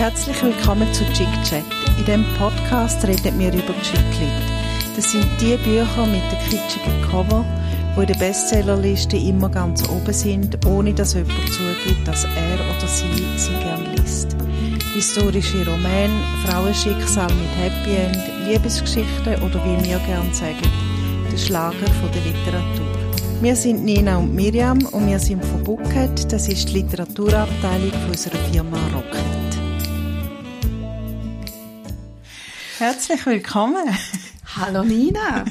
Herzlich willkommen zu Chick Chat. In diesem Podcast reden wir über Chicklit. Das sind die Bücher mit den kitschigen Cover, die in der Bestsellerliste immer ganz oben sind, ohne dass jemand zugibt, dass er oder sie sie gern liest. Historische Romane, Frauenschicksal mit Happy End, Liebesgeschichten oder wie wir gern sagen, der Schlager von der Literatur. Wir sind Nina und Miriam und wir sind von Bucket. Das ist die Literaturabteilung unserer Firma Rocket. Herzlich willkommen. Hallo Nina.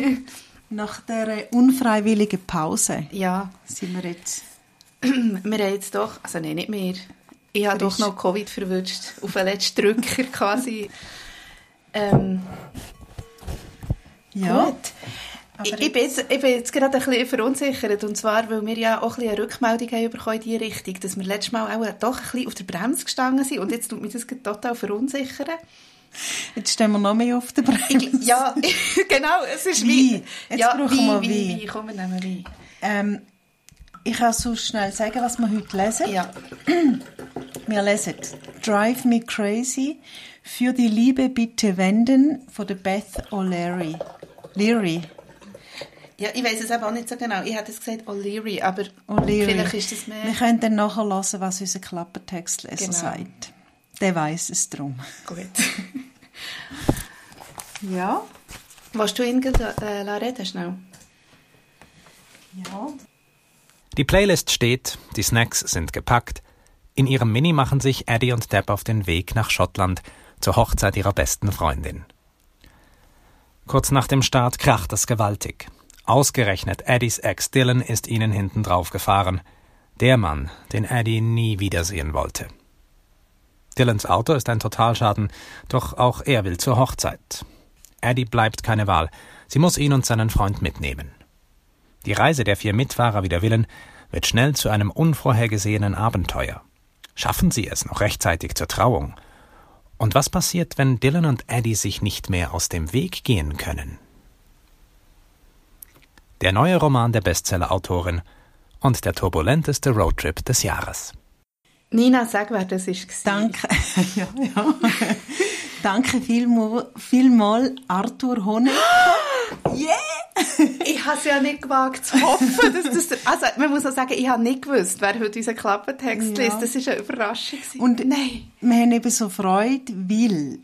Nach der unfreiwilligen Pause Ja, sind wir jetzt. wir haben jetzt doch, also nein, nicht mehr. Ich habe doch noch Covid verwünscht, auf den letzten Drücker quasi. ähm, Ja. Gut. Ich, ich, bin jetzt, ich bin jetzt gerade ein bisschen verunsichert, und zwar, weil wir ja auch ein bisschen eine Rückmeldung haben bekommen in die Richtung, dass wir letztes Mal auch doch ein bisschen auf der Bremse gestanden sind und jetzt tut mich das total verunsichern. Jetzt stehen wir noch mehr auf der Bremse. Ja, genau, es ist Wein. wie... Jetzt ja, brauchen wir Wein, Wein. Wein, Wein, komm, wir nehmen Wein. Ähm, ich kann so schnell sagen, was wir heute lesen. Ja, Wir lesen Drive Me Crazy für die Liebe bitte wenden von der Beth O'Leary. Leary. ja ich weiß es eben auch nicht so genau. Ich hätte es gesagt O'Leary, aber O'Leary. vielleicht ist das mehr... Wir können dann nachher hören, was unser Klappertextleser Genau. sagt. Der weiß es drum. Gut. Ja. Willst du ihn gerade, äh, la reden schnell? Ja. Die Playlist steht, die Snacks sind gepackt. In ihrem Mini machen sich Eddie und Deb auf den Weg nach Schottland zur Hochzeit ihrer besten Freundin. Kurz nach dem Start kracht es gewaltig. Ausgerechnet Eddies Ex Dylan ist ihnen hinten drauf gefahren. Der Mann, den Eddie nie wiedersehen wollte. Dylans Auto ist ein Totalschaden, doch auch er will zur Hochzeit. Eddie bleibt keine Wahl. Sie muss ihn und seinen Freund mitnehmen. Die Reise der vier Mitfahrer wider Willen wird schnell zu einem unvorhergesehenen Abenteuer. Schaffen sie es noch rechtzeitig zur Trauung? Und was passiert, wenn Dylan und Eddie sich nicht mehr aus dem Weg gehen können? Der neue Roman der Bestseller-Autorin und der turbulenteste Roadtrip des Jahres. Nina, sag, wer das war. Danke. ja, ja. Danke vielmal, vielmal Arthur Honecker. Ich habe es ja nicht gewagt zu hoffen, dass das... der- Also, man muss auch sagen, ich habe nicht gewusst, wer heute unseren Klappentext Ja. liest. Das war eine Überraschung. Und Nein. wir haben eben so Freude, weil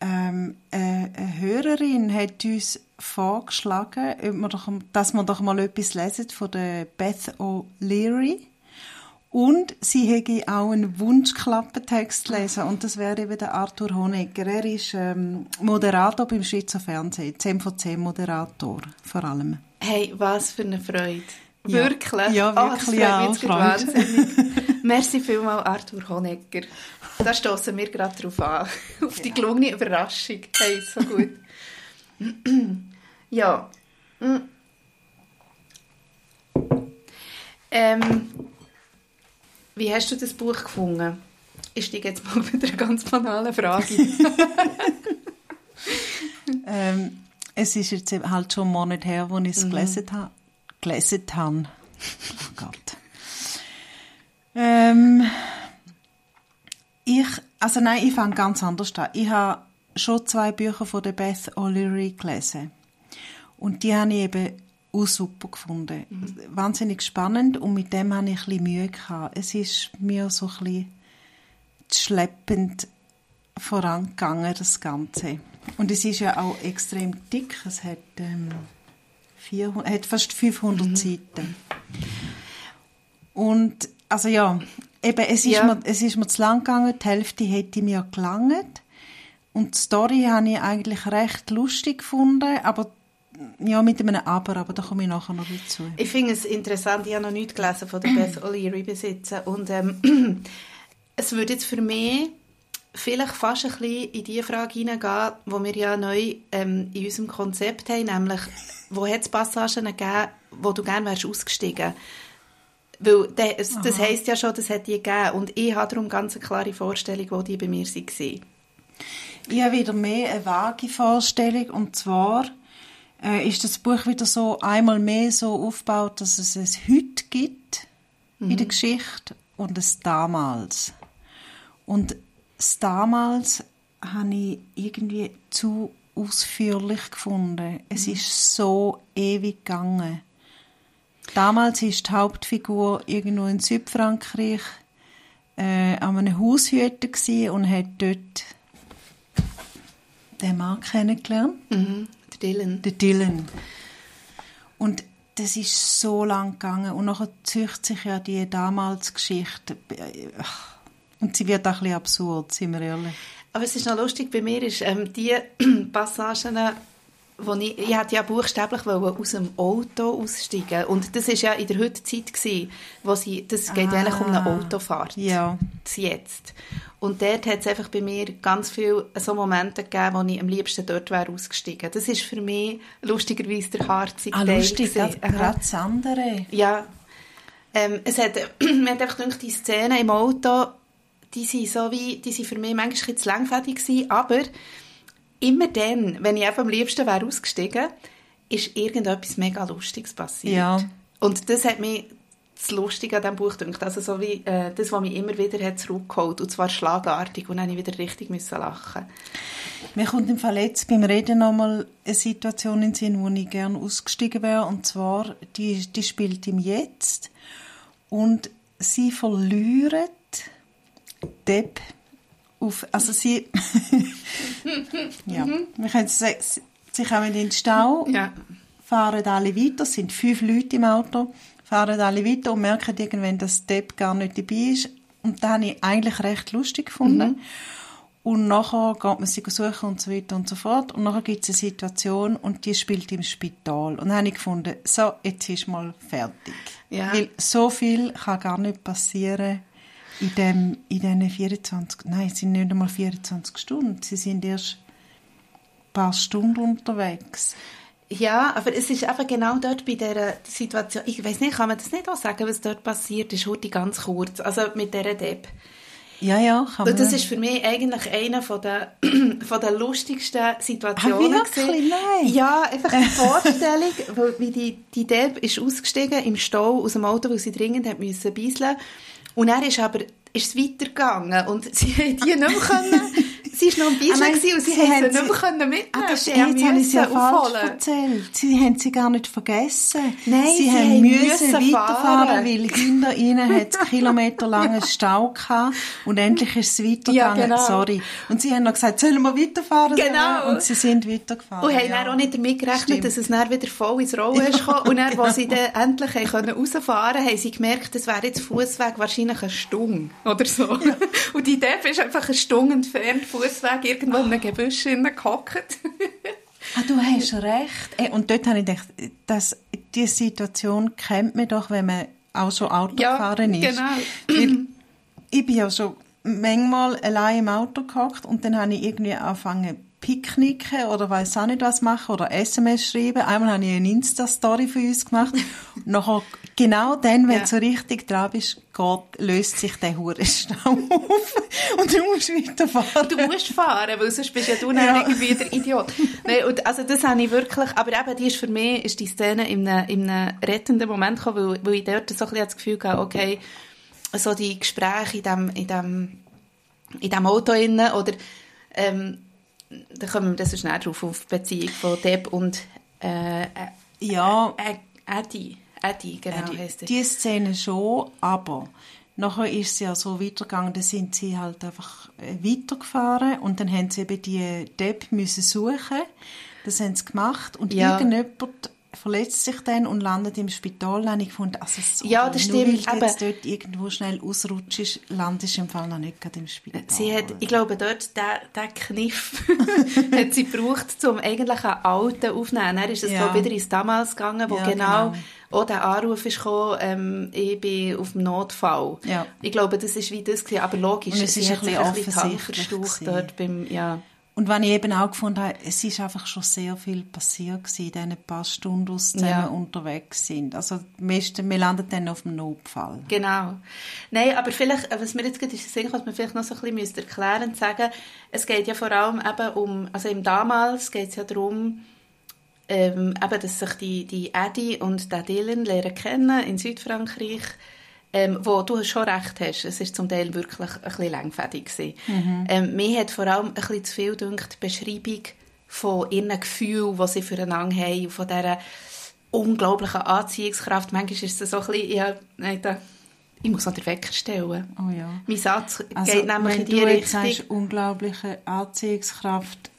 ähm, äh, eine Hörerin hat uns vorgeschlagen, ob wir doch, dass wir doch mal etwas lesen von der Beth O'Leary. Und sie hätte auch einen Wunschklappentext lesen und das wäre eben der Arthur Honegger. Er ist ähm, Moderator beim Schweizer Fernsehen, 10 von 10 Moderator vor allem. Hey, was für eine Freude. Ja. Wirklich? Ja, Oh, das wirklich, jetzt gerade Freude. wahnsinnig. Merci vielmals, Arthur Honegger. Da stoßen wir gerade drauf an. Auf die gelungene Überraschung. Hey, so gut. ja. Mm. Ähm, wie hast du das Buch gefunden? Ich steige jetzt mal mit einer ganz banalen Frage. Ähm, es ist jetzt halt schon einen Monat her, wo ich es gelesen habe. Gelesen habe. Oh Gott. Ähm, ich, also nein, ich fange ganz anders an. Ich habe schon zwei Bücher von der Beth O'Leary gelesen. Und die habe ich eben auch super gefunden. Wahnsinnig spannend und mit dem habe ich ein bisschen Mühe gehabt. Es ist mir so ein bisschen schleppend vorangegangen, das Ganze. Und es ist ja auch extrem dick. Es hat, ähm, 400, hat fast 500 Seiten. Und, also ja, eben, es ist, Ja. mir, es ist mir zu lang gegangen. Die Hälfte hätte mir gelangt. Und die Story habe ich eigentlich recht lustig gefunden, aber ja, mit einem Aber, aber da komme ich nachher noch dazu. Ich finde es interessant, ich habe noch nichts gelesen von der Beth O'Leary besitzen und ähm, es würde jetzt für mich vielleicht fast ein bisschen in die Frage hineingehen, wo wir ja neu ähm, in unserem Konzept haben, nämlich, wo hat es Passagen gegeben, wo du gerne wärst ausgestiegen? Weil das, das heisst ja schon, das hat die gegeben und ich habe darum ganz eine klare Vorstellung, wo die bei mir waren. Ich habe wieder mehr eine vage Vorstellung und zwar äh, ist das Buch wieder so einmal mehr so aufgebaut, dass es es heute gibt in der Geschichte und es damals. Und das damals habe ich irgendwie zu ausführlich gefunden. Es Mhm. ist so ewig gegangen. Damals war die Hauptfigur irgendwo in Südfrankreich äh, an einem Haushüter gsi und hat dort den Mann kennengelernt, Mhm. Der Dylan. den Dylan. Und das ist so lang gegangen und nachher zücht sich ja die damals Geschichte und sie wird auch ein bisschen absurd, sind wir ehrlich. Aber es ist noch lustig, bei mir ist ähm, die Passagen, wo ich, ich hätte ja buchstäblich aus dem Auto aussteigen und das ist ja in der heutigen Zeit gewesen, wo sie, das geht ja eigentlich um eine Ah, Autofahrt. Ja. Jetzt. Und dort hat es einfach bei mir ganz viele so Momente gegeben, wo ich am liebsten dort wäre ausgestiegen. Das ist für mich lustigerweise der harzige Ah, Teil lustig, gerade das andere. Ja. Ähm, es hat, mir hat einfach gedacht, die Szenen im Auto, die sind so wie, die sind für mich manchmal zu langfädig gewesen, aber immer dann, wenn ich einfach am liebsten wäre ausgestiegen, ist irgendetwas mega Lustiges passiert. Ja. Und das hat mich das Lustige an diesem Buch gedacht. Also so wie äh, das, was mich immer wieder hat zurückgeholt und zwar schlagartig und dann habe ich wieder richtig müssen lachen. Mir kommt im Fall jetzt beim Reden nochmal eine Situation in den Sinn, wo ich gerne ausgestiegen wäre. Und zwar, die, die spielt im Jetzt. Und sie verlieren Depp auf, also sie, ja, wir können sagen, sie sie kommen in den Stau, Ja. fahren alle weiter, es sind fünf Leute im Auto, fahren alle weiter und merken irgendwann, dass Depp gar nicht dabei ist. Und das habe ich eigentlich recht lustig gefunden. Und nachher geht man sie suchen und so weiter und so fort. Und nachher gibt es eine Situation und die spielt im Spital. Und dann habe ich gefunden, so, jetzt ist mal fertig. Ja. Weil so viel kann gar nicht passieren in, dem, in diesen 24, nein, es sind nicht einmal 24 Stunden. Sie sind erst ein paar Stunden unterwegs. Ja, aber es ist einfach genau dort bei dieser Situation, ich weiß nicht, kann man das nicht auch sagen, was dort passiert ist, heute ganz kurz, also mit dieser Depp. Ja, ja, kann man. Und das ist für mich eigentlich eine von der, von der lustigsten Situationen. Ah, wirklich? Nein. Ja, einfach die Vorstellung, wie die, die Deb ist ausgestiegen im Stau aus dem Auto, weil sie dringend hat müssen beiseln. Und er ist aber ist es weitergegangen und sie hat die nicht mehr können, sie ist noch am Beiseln Ah, und sie, sie hat sie haben nicht sie- mehr können mitnehmen. Ah, das, Sie jetzt habe ich müssen sie ja falsch erzählt. Sie haben sie gar nicht vergessen. Nein, sie, sie haben haben müssen müssen weiterfahren, fahren. weil hinter ihnen hat es kilometerlangen Stau gehabt und endlich ist es weitergegangen. Ja, genau. Sorry. Und sie haben noch gesagt, sollen wir weiterfahren? Genau. Und sie sind weitergefahren. Und haben ja. auch nicht damit gerechnet, Stimmt. dass es dann wieder voll ins Rollen ist gekommen. Und dann, als sie dann endlich haben können rausfahren konnten, haben sie gemerkt, das wäre jetzt Fußweg wahrscheinlich eine Stunde oder so. Und die Depp ist einfach eine Stunde entfernt, Fußweg irgendwo in einem Gebüsch gehockt. Ah, du hast recht. Und dort habe ich gedacht, dass diese Situation kennt man doch, wenn man auch schon Auto Ja, gefahren ist. genau. Weil ich bin ja schon manchmal allein im Auto gehockt und dann habe ich irgendwie angefangen picknicken oder weiß auch nicht was machen oder SMS schreiben. Einmal habe ich eine Insta-Story für uns gemacht. Nachher, genau dann, wenn Ja. du so richtig dran bist, geht, löst sich der Hurenstau auf und du musst weiterfahren. Du musst fahren, weil sonst bist ja du Ja. irgendwie der Idiot. Nein, und also das habe ich wirklich, aber eben, die ist für mich, ist die Szene in einem, in einem rettenden Moment gekommen, weil, weil ich dort so ein bisschen das Gefühl hatte, okay, so die Gespräche in dem, in dem, in dem Auto innen, oder, ähm, da kommen wir das so schnell drauf, auf die Beziehung von Deb und, äh, äh, Ja, äh, Eddie. Eddie, genau, die, heisst er. die Szene schon, aber nachher ist es ja so weitergegangen, da sind sie halt einfach äh, weitergefahren und dann haben sie eben die Depp müssen suchen. Das haben sie gemacht und Ja. irgendjemand verletzt sich dann und landet im Spital. Dann habe ich gefunden, also so, Ja, das nur stimmt, weil du jetzt aber- dort irgendwo schnell ausrutschst, landest im Fall noch nicht gerade im Spital. Sie hat, ich glaube, dort, der, der Kniff hat sie gebraucht, um eigentlich einen alten aufzunehmen. Dann ist es, Ja. wieder ins Damals gegangen, wo Ja, genau, genau. auch der Anruf ist gekommen, ähm, ich bin auf dem Notfall. Ja. Ich glaube, das ist wie das gewesen, aber logisch, Und es ist ein bisschen offensichtlich dort beim, ja. Und wenn ich eben auch gefunden habe, es ist einfach schon sehr viel passiert gewesen, in diesen paar Stunden, wo sie zusammen Ja. unterwegs sind. Also, meisten, wir landen dann auf dem Notfall. Genau. Nein, aber vielleicht, äh, was mir jetzt gerade ist, was man vielleicht noch so ein bisschen erklären und sagen, es geht ja vor allem eben um, also im damals geht es ja darum, ähm, eben, dass sich die, die Eddie und der Dylan lernen kennen in Südfrankreich. Ähm, wo du schon recht hast, es ist zum Teil wirklich ein bisschen längfädig Mhm. Ähm, mir hat vor allem ein bisschen zu viel gedacht, die Beschreibung von ihren Gefühlen, die sie füreinander haben, von dieser unglaublichen Anziehungskraft. Manchmal ist es so ein bisschen, ja, nein, da, ich muss noch den Wecker stellen. Oh ja. Mein Satz Also, geht nämlich wenn in die du jetzt Richtung. sagst, unglaubliche Anziehungskraft,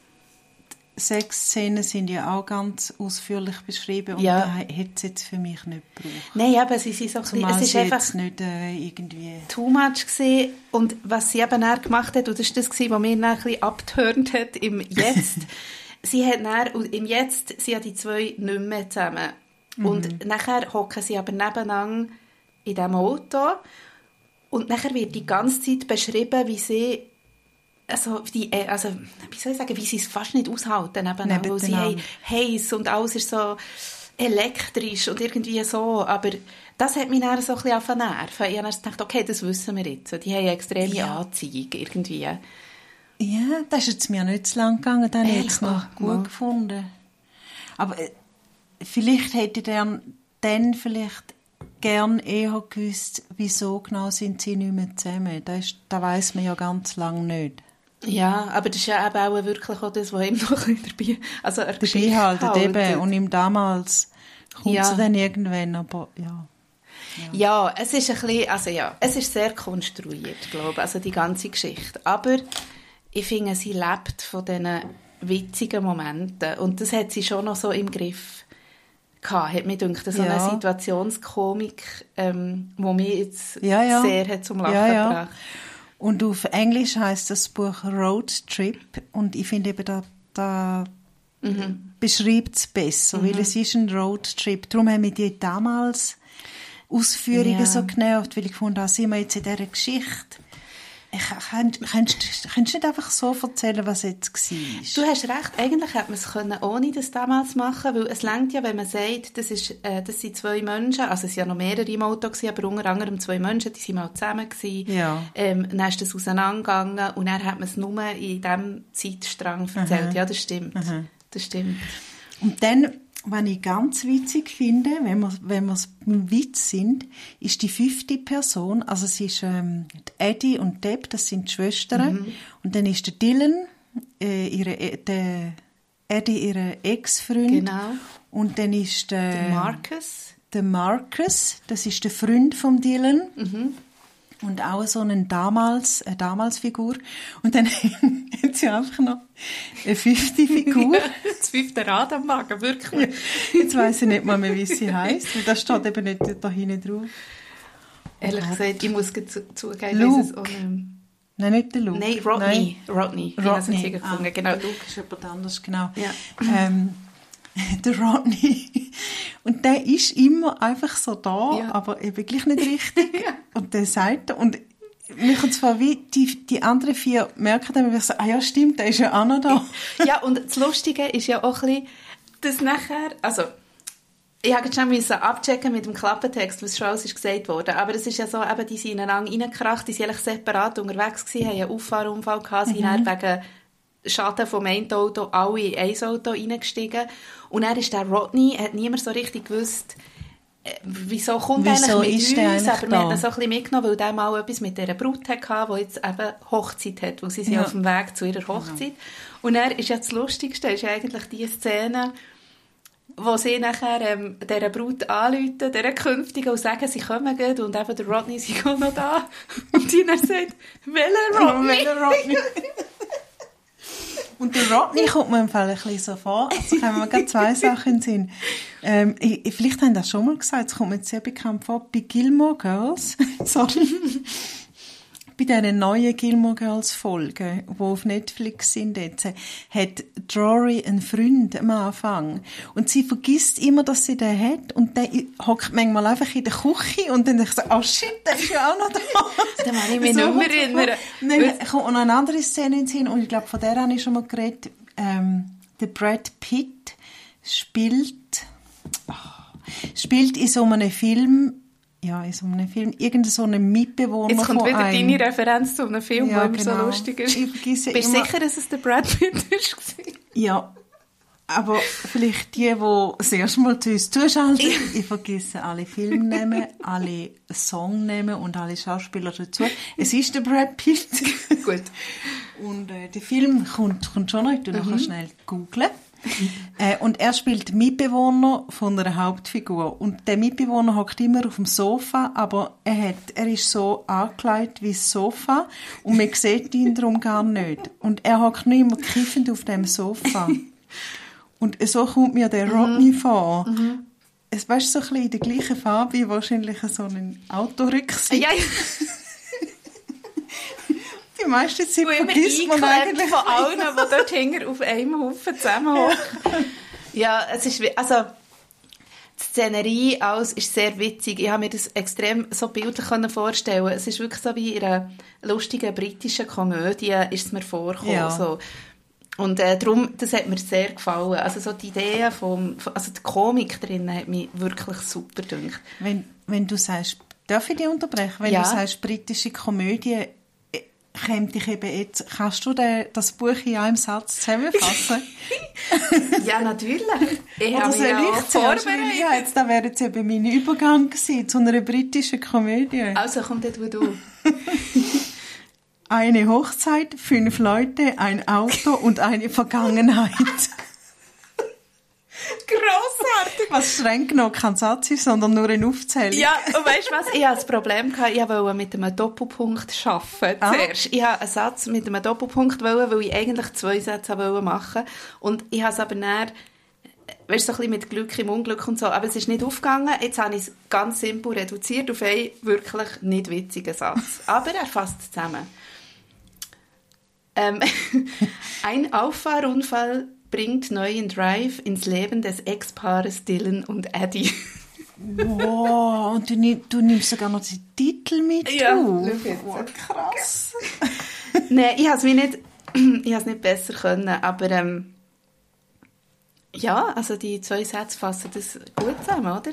Sexszenen sind ja auch ganz ausführlich beschrieben und Ja. da hätte es jetzt für mich nicht gebraucht. Nein, aber sie sind so ein bisschen, Zumal es ist sie einfach nicht äh, irgendwie... too much gewesen. und was sie eben dann gemacht hat, und das war das, gewesen, was mir dann ein bisschen abgeturnt hat im Jetzt, sie hat dann, im Jetzt sind ja die zwei nicht mehr zusammen. Und nachher hocken sie aber nebeneinander in diesem Auto und nachher wird die ganze Zeit beschrieben, wie sie also, die, äh, also, wie soll ich sagen, wie sie es fast nicht aushalten nebeneinander, weil sie haben heiß und alles ist so elektrisch und irgendwie so, aber das hat mich dann so ein bisschen auf den Nerven. Ich habe dann gedacht, okay, das wissen wir jetzt. Die haben eine extreme Ja. Anziehung irgendwie. Ja, das ist jetzt mir nicht zu lang gegangen, dann hätte ich es noch gut Mal. gefunden. Aber äh, vielleicht hätte ich dann, dann vielleicht gern eher gewusst, wieso genau sind sie nicht mehr zusammen. Das, ist, das weiss man ja ganz lange nicht. Ja, aber das ist ja eben auch wirklich auch das, was ihm noch dabei, also eine Dabei halten, eben. haltet. Und ihm damals kommt Ja. dann irgendwann, aber ja. Ja, es ist ein bisschen, also ja, es ist sehr konstruiert, glaube ich, also die ganze Geschichte. Aber ich finde, sie lebt von diesen witzigen Momenten und das hat sie schon noch so im Griff gehabt, hat mir gedacht, so Ja. eine Situationskomik, ähm, wo mich jetzt Ja, ja. sehr hat zum Lachen Ja, ja. gebracht. Und auf Englisch heißt das Buch Road Trip und ich finde eben, da, da beschreibt es besser, weil es ist ein Road Trip. Darum haben mich die damals Ausführungen Ja. so genervt, weil ich fand, da sind wir jetzt in dieser Geschichte. Ich, könntest du nicht einfach so erzählen, was jetzt Du war? hast recht, eigentlich hätte man es können, ohne das damals machen weil es längt ja, wenn man sagt, das, ist, äh, das sind zwei Menschen, also es waren ja noch mehrere im Auto, gewesen, aber unter anderem zwei Menschen, die sind mal zusammen gewesen. Ja. Ähm, dann ist das auseinandergegangen und dann hat man es nur in diesem Zeitstrang erzählt. Ja, das stimmt. Das stimmt. Und dann, was ich ganz witzig finde, wenn wir, wenn wir es beim Witz sind, ist die fünfte Person, also es ist ähm, die Eddie und Deb, das sind die Schwestern, Mhm. und dann ist der Dylan, äh, ihre, äh, der Eddie, ihre Ex-Freund, Genau. und dann ist der, Der Marcus. der Marcus, das ist der Freund von Dylan. Mhm. Und auch so eine damals, eine damals Figur. Und dann hat sie einfach noch eine fünfte Figur. das fünfte Rad am Magen, wirklich. Jetzt weiss ich nicht mal mehr, wie sie heisst, weil das steht eben nicht da hinten drauf. Ehrlich gesagt, ich muss zu, zugeben, Luke. es mehr. Nein, nicht der Luke. Nein, Rodney. Rodney. Ich habe es Rodney. gefunden, Ah, genau. der Luke ist jemand anders, genau. Ja. Ähm, der Rodney. Und der ist immer einfach so da, Ja. aber eben gleich nicht richtig. Und der sagt, und mir kommt zwar wie, die, die anderen vier merken dann, wie ich so, ah ja, stimmt, der ist ja auch noch da. Ja, und das Lustige ist ja auch ein bisschen, dass nachher, also, ich habe jetzt schon müssen abchecken mit dem Klappentext, was schon alles ist gesagt wurde, aber es ist ja so, eben, die sind ineinander reingekracht, die sind eigentlich separat unterwegs gewesen, haben einen Auffahrunfall gehabt, sind dann wegen Schaden vom einen Auto alle in ein Auto reingestiegen und dann ist der Rodney, hat niemand so richtig gewusst, äh, wieso kommt er Wieso eigentlich ist mit uns, aber wir haben ihn so ein bisschen mitgenommen, weil der mal etwas mit dieser Brut hatte, die jetzt eben Hochzeit hat, weil sie sind Ja. auf dem Weg zu ihrer Hochzeit. Und er ist ja das Lustigste, ist ja eigentlich die Szene, wo sie nachher ähm, dieser Brut anrufen, dieser Künftigen, und sagen, sie kommen gleich, und eben der Rodney ist auch noch da. Und die dann sagt, welcher Rodney? Und der Rodney kommt mir im Fall ein bisschen so vor. Also kommen mir gerade zwei Sachen in Sinn. Ähm, ich, ich- vielleicht haben das schon mal gesagt, es kommt mir jetzt sehr bekannt vor, bei Gilmore Girls, sorry, bei diesen neuen Gilmore Girls Folgen, die auf Netflix sind jetzt, hat Drory einen Freund am Anfang. Und sie vergisst immer, dass sie den hat. Und der hockt manchmal einfach in der Küche und dann denkt sie, oh shit, der ist ja auch noch da. Da kann ich mich nicht mehr erinnern. Nein, kommt noch eine andere Szene in den Sinn, und ich glaube, von der habe ich schon mal geredet. Ähm, der Brad Pitt spielt, ah, spielt in so einem Film, ja, in so einem Film, irgendein so einen Mitbewohner Jetzt kommt wieder einem. deine Referenz zu einem Film, Ja, der immer genau. so lustig ist. Ich vergesse Bist du sicher, dass es der Brad Pitt ist? Ja. Aber vielleicht die, die das erste Mal zu uns zuschalten, ich vergesse alle Filmnamen, alle Songnamen und alle Schauspieler dazu. Es ist der Brad Pitt. Gut. Und äh, der Film kommt, kommt schon noch, ich tu nachher schnell googlen. Äh, und er spielt Mitbewohner von einer Hauptfigur. Und der Mitbewohner hockt immer auf dem Sofa, aber er, hat, er ist so angekleidet wie das Sofa und man sieht ihn darum gar nicht. Und er hockt nicht immer kiffend auf dem Sofa. Und so kommt mir der Rodney vor. Es weißt so ein bisschen in der gleichen Farbe wie wahrscheinlich so ein Autorücksitz. Ja, ja. Die meiste Zeit immer vergisst man eigentlich. von allen, die dort hinten auf einem Haufen zusammenhocken. Ja, es ist, also, die Szenerie alles ist sehr witzig. Ich habe mir das extrem so bildlich können vorstellen. Es ist wirklich so wie in einer lustigen britischen Komödie ist es mir vorgekommen. Ja. So. Und äh, darum, das hat mir sehr gefallen. Also so die Idee vom, von- also die Komik drin hat mich wirklich super gedacht. Wenn, wenn du sagst, darf ich dich unterbrechen? Wenn Ja. du sagst, britische Komödie, käme dich eben jetzt, kannst du den, das Buch in einem Satz zusammenfassen? Ja, natürlich. Ich Oder habe soll ja ich zuerst? Ja, jetzt, da wäre jetzt eben mein Übergang gewesen zu einer britischen Komödie. Also komm dort, wo du. Eine Hochzeit, fünf Leute, ein Auto und eine Vergangenheit. Grossartig! Was streng genommen kein Satz ist, sondern nur eine Aufzählung. Ja, und weißt du was? Ich hatte das Problem, gehabt, ich wollte mit einem Doppelpunkt arbeiten Ah. zuerst. Ich wollte einen Satz mit einem Doppelpunkt, wollen, weil ich eigentlich zwei Sätze wollte machen Und ich habe es aber dann, weißt du, so ein bisschen mit Glück im Unglück und so, aber es ist nicht aufgegangen. Jetzt habe ich es ganz simpel reduziert auf einen wirklich nicht witzigen Satz. Aber er fasst zusammen. Ähm, ein Auffahrunfall bringt neuen Drive ins Leben des Ex-Paares Dylan und Eddie. Wow, und du, du nimmst sogar noch den Titel mit Ja. Wow, krass. Nein, ich habe es nicht, ich nicht besser können, aber ähm, ja, also die zwei Sätze fassen das gut zusammen, oder?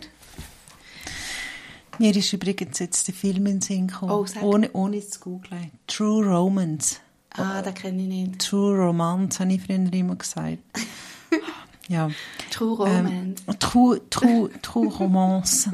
Mir ist übrigens jetzt der Film in den Sinn gekommen, Oh, ohne, ohne zu googeln. True Romance. Ah, den kenne ich nicht. True Romance, habe ich früher immer gesagt. ja. True Romance. Ähm, true, true, true Romance.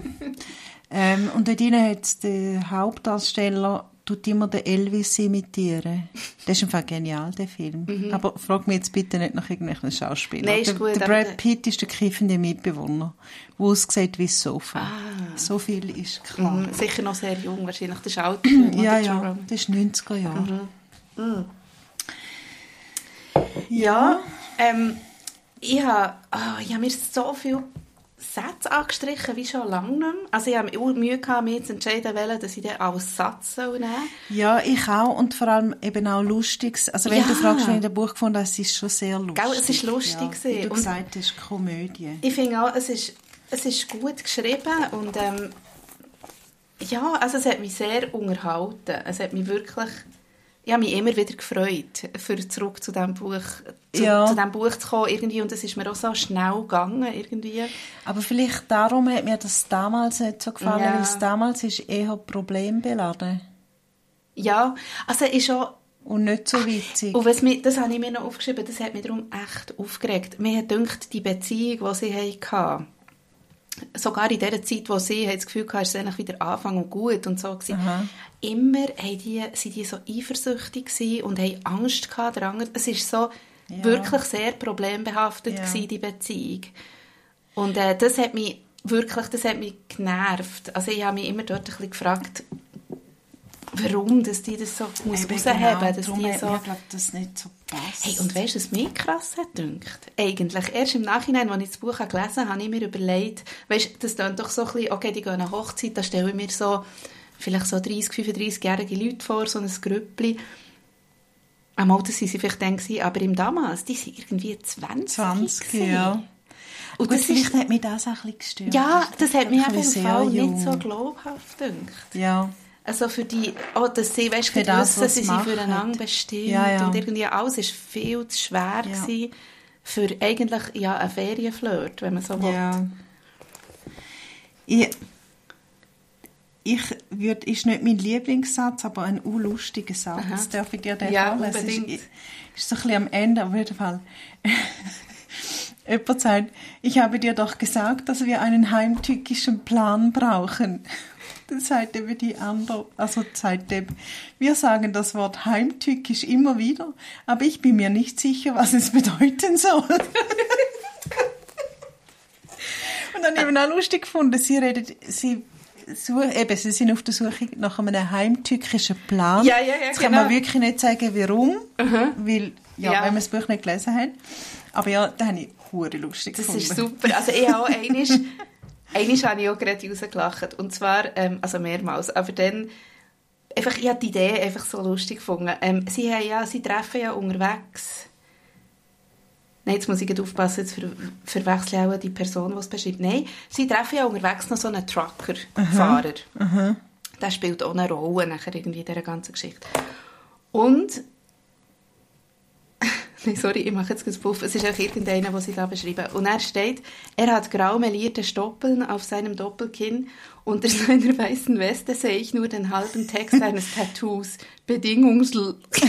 ähm, und dort drinnen hat der Hauptdarsteller tut immer den Elvis imitieren. Das ist einfach genial, der Film. Aber frag mich jetzt bitte nicht nach irgendwelchen Schauspielern. Mhm. Nein, ist der, gut, der Brad Pitt ist der kiffende Mitbewohner, der aussieht wie das Sofa. Ah. So viel ist klar. Mhm, sicher noch sehr jung, wahrscheinlich. Das ist Film, Ja, ja, das ist 90er Jahre. Ja, ähm, ich habe ah, ich habe mir so viele Sätze angestrichen, wie schon lange nicht mehr. Also ich habe Mühe gehabt, mich zu entscheiden, welchen, dass ich den als Satz soll nehmen soll. Ja, ich auch. Und vor allem eben auch Lustiges. Also wenn Ja. du fragst, wenn ich das Buch gefunden habe, es ist schon sehr lustig. Gell, es ist lustig ja, Wie du Und- gesagt hast, Komödie. Ich finde auch, es ist, es ist gut geschrieben und ähm, ja, also es hat mich sehr unterhalten. Es hat mich wirklich, ich habe mich immer wieder gefreut, für zurück zu diesem Buch, zu, Ja. zu diesem Buch zu kommen irgendwie und es ist mir auch so schnell gegangen irgendwie. Aber vielleicht darum hat mir das damals nicht so gefallen, Ja. weil es damals ist eher problembeladen Ja, also ist auch und nicht so witzig. Und was mich, das habe ich mir noch aufgeschrieben, das hat mich darum echt aufgeregt. Mir hat gedacht, die Beziehung, die sie hatten, sogar in der Zeit, wo sie das Gefühl hatten, es ist eigentlich wieder Anfang und gut und so gewesen, immer haben die, sind die so eifersüchtig und haben Angst gehabt. Der andere, es ist so Ja. wirklich sehr problembehaftet Ja. gewesen, die Beziehung. Und äh, das hat mich wirklich, das hat mich genervt. Also ich habe mich immer dort ein bisschen gefragt, warum dass die das so muss Eben rausheben, genau, dass die so... mir, glaub, das nicht so passt. Hey, und weißt du, was mich krass hat gedacht? Eigentlich, erst im Nachhinein, als ich das Buch gelesen habe, habe ich mir überlegt, weißt das klingt doch so ein bisschen, okay, die gehen eine Hochzeit, da stelle ich mir so, vielleicht so 30, 35-jährige Leute vor, so ein Grüppli. Am Alter sind sie vielleicht dann aber im damals, die sind irgendwie 20. 20, gewesen. ja. Und Gut, das vielleicht ist, hat mich das auch ein bisschen gestört. ja, das hat mich einfach im bisschen Fall sehr nicht so jung. glaubhaft gedacht. Ja. Also für die, oh, dass sie, weißt, Für das, wissen, was sie machen. füreinander bestimmt Ja, ja. und irgendwie alles ist viel zu schwer Ja. gewesen für eigentlich ja ein Ferienflirt, wenn man so will. Ja. Ich, ich ist nicht mein Lieblingssatz, aber ein unlustiger Satz. Aha. Darf ich dir den Ja, vorlesen? unbedingt. Ist, ist so ein bisschen am Ende, auf jeden Fall. Jemand sagt, ich habe dir doch gesagt, dass wir einen heimtückischen Plan brauchen. Sagt eben die andere, also eben, wir sagen das Wort heimtückisch immer wieder, aber ich bin mir nicht sicher, was es bedeuten soll. Und dann eben auch lustig gefunden, sie redet, sie suchen, eben, sie sind auf der Suche nach einem heimtückischen Plan. Ja, ja, ja, Jetzt kann genau. man wirklich nicht sagen, warum, weil, ja, Ja. wenn man das Buch nicht gelesen hat. Aber ja, da habe ich hure lustig Das gefunden. ist super. Also ich auch einisch, einisch habe ich auch gerade rausgelacht. Und zwar, ähm, also mehrmals. Aber dann, einfach, ich habe die Idee einfach so lustig gefunden. Ähm, sie, haben ja, sie treffen ja unterwegs... Nein, jetzt muss ich aufpassen, jetzt ver verwechsel ich auch die Person, die es beschreibt. Nein, sie treffen ja unterwegs noch so einen Trucker-Fahrer. Der spielt auch eine Rolle nachher irgendwie in dieser ganzen Geschichte. Und Nein, sorry, ich mache jetzt kurz Puff. Es ist auch irgendeiner, den sie da beschreiben. Und er steht, er hat grau melierte Stoppeln auf seinem Doppelkinn. Unter seiner weißen Weste sehe ich nur den halben Text eines Tattoos. Bedingungsl... das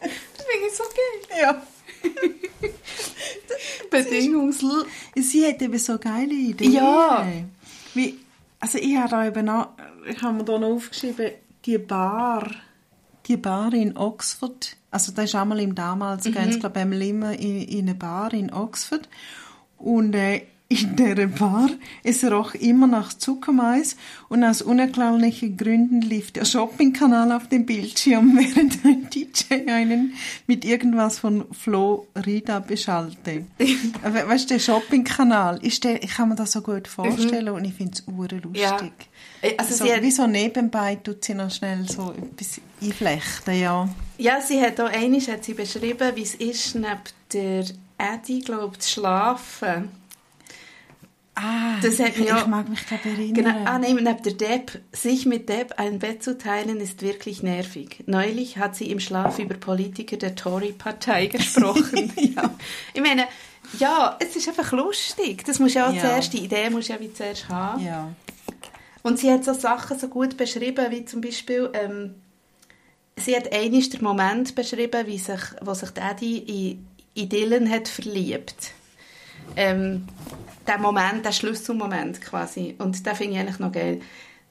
finde ich so geil. Ja. Bedingungsl... Sie hat eben so geile Ideen. Ja. Wie, also ich habe da eben auch, ich habe mir da noch aufgeschrieben, die Bar, die Bar in Oxford, also da ist einmal im damals, mhm. ich glaube einmal immer in, in eine Bar in Oxford und äh, in dieser Bar, es roch immer nach Zuckermais und aus unerklärlichen Gründen lief der Shoppingkanal auf dem Bildschirm, während ein DJ einen mit irgendwas von Florida beschallte. Aber weißt du, der Shoppingkanal, ist der, ich kann mir das so gut vorstellen und ich finde es lustig. Ja. Also so, sie hat- wie so nebenbei tut sie noch schnell so etwas einflechten, ja. Ja, sie hat auch einmal hat sie beschrieben, wie es ist, neben der Eddie, glaube zu schlafen. Ah, Das hat ich, mich auch- ich mag mich glaube erinnern. Genau, ah, nein, neben der Depp. Sich mit Depp ein Bett zu teilen, ist wirklich nervig. Neulich hat sie im Schlaf über Politiker der Tory-Partei gesprochen. ja. Ich meine, ja, es ist einfach lustig. Das muss ja auch Ja. zuerst, die Idee muss ja wie zuerst haben. Ja. Und sie hat so Sachen so gut beschrieben, wie zum Beispiel, ähm, sie hat einmal den Moment beschrieben, wie sich, wo sich Eddie in, in Dylan hat verliebt. Ähm, der Moment, der Schlüsselmoment quasi. Und da finde ich eigentlich noch geil.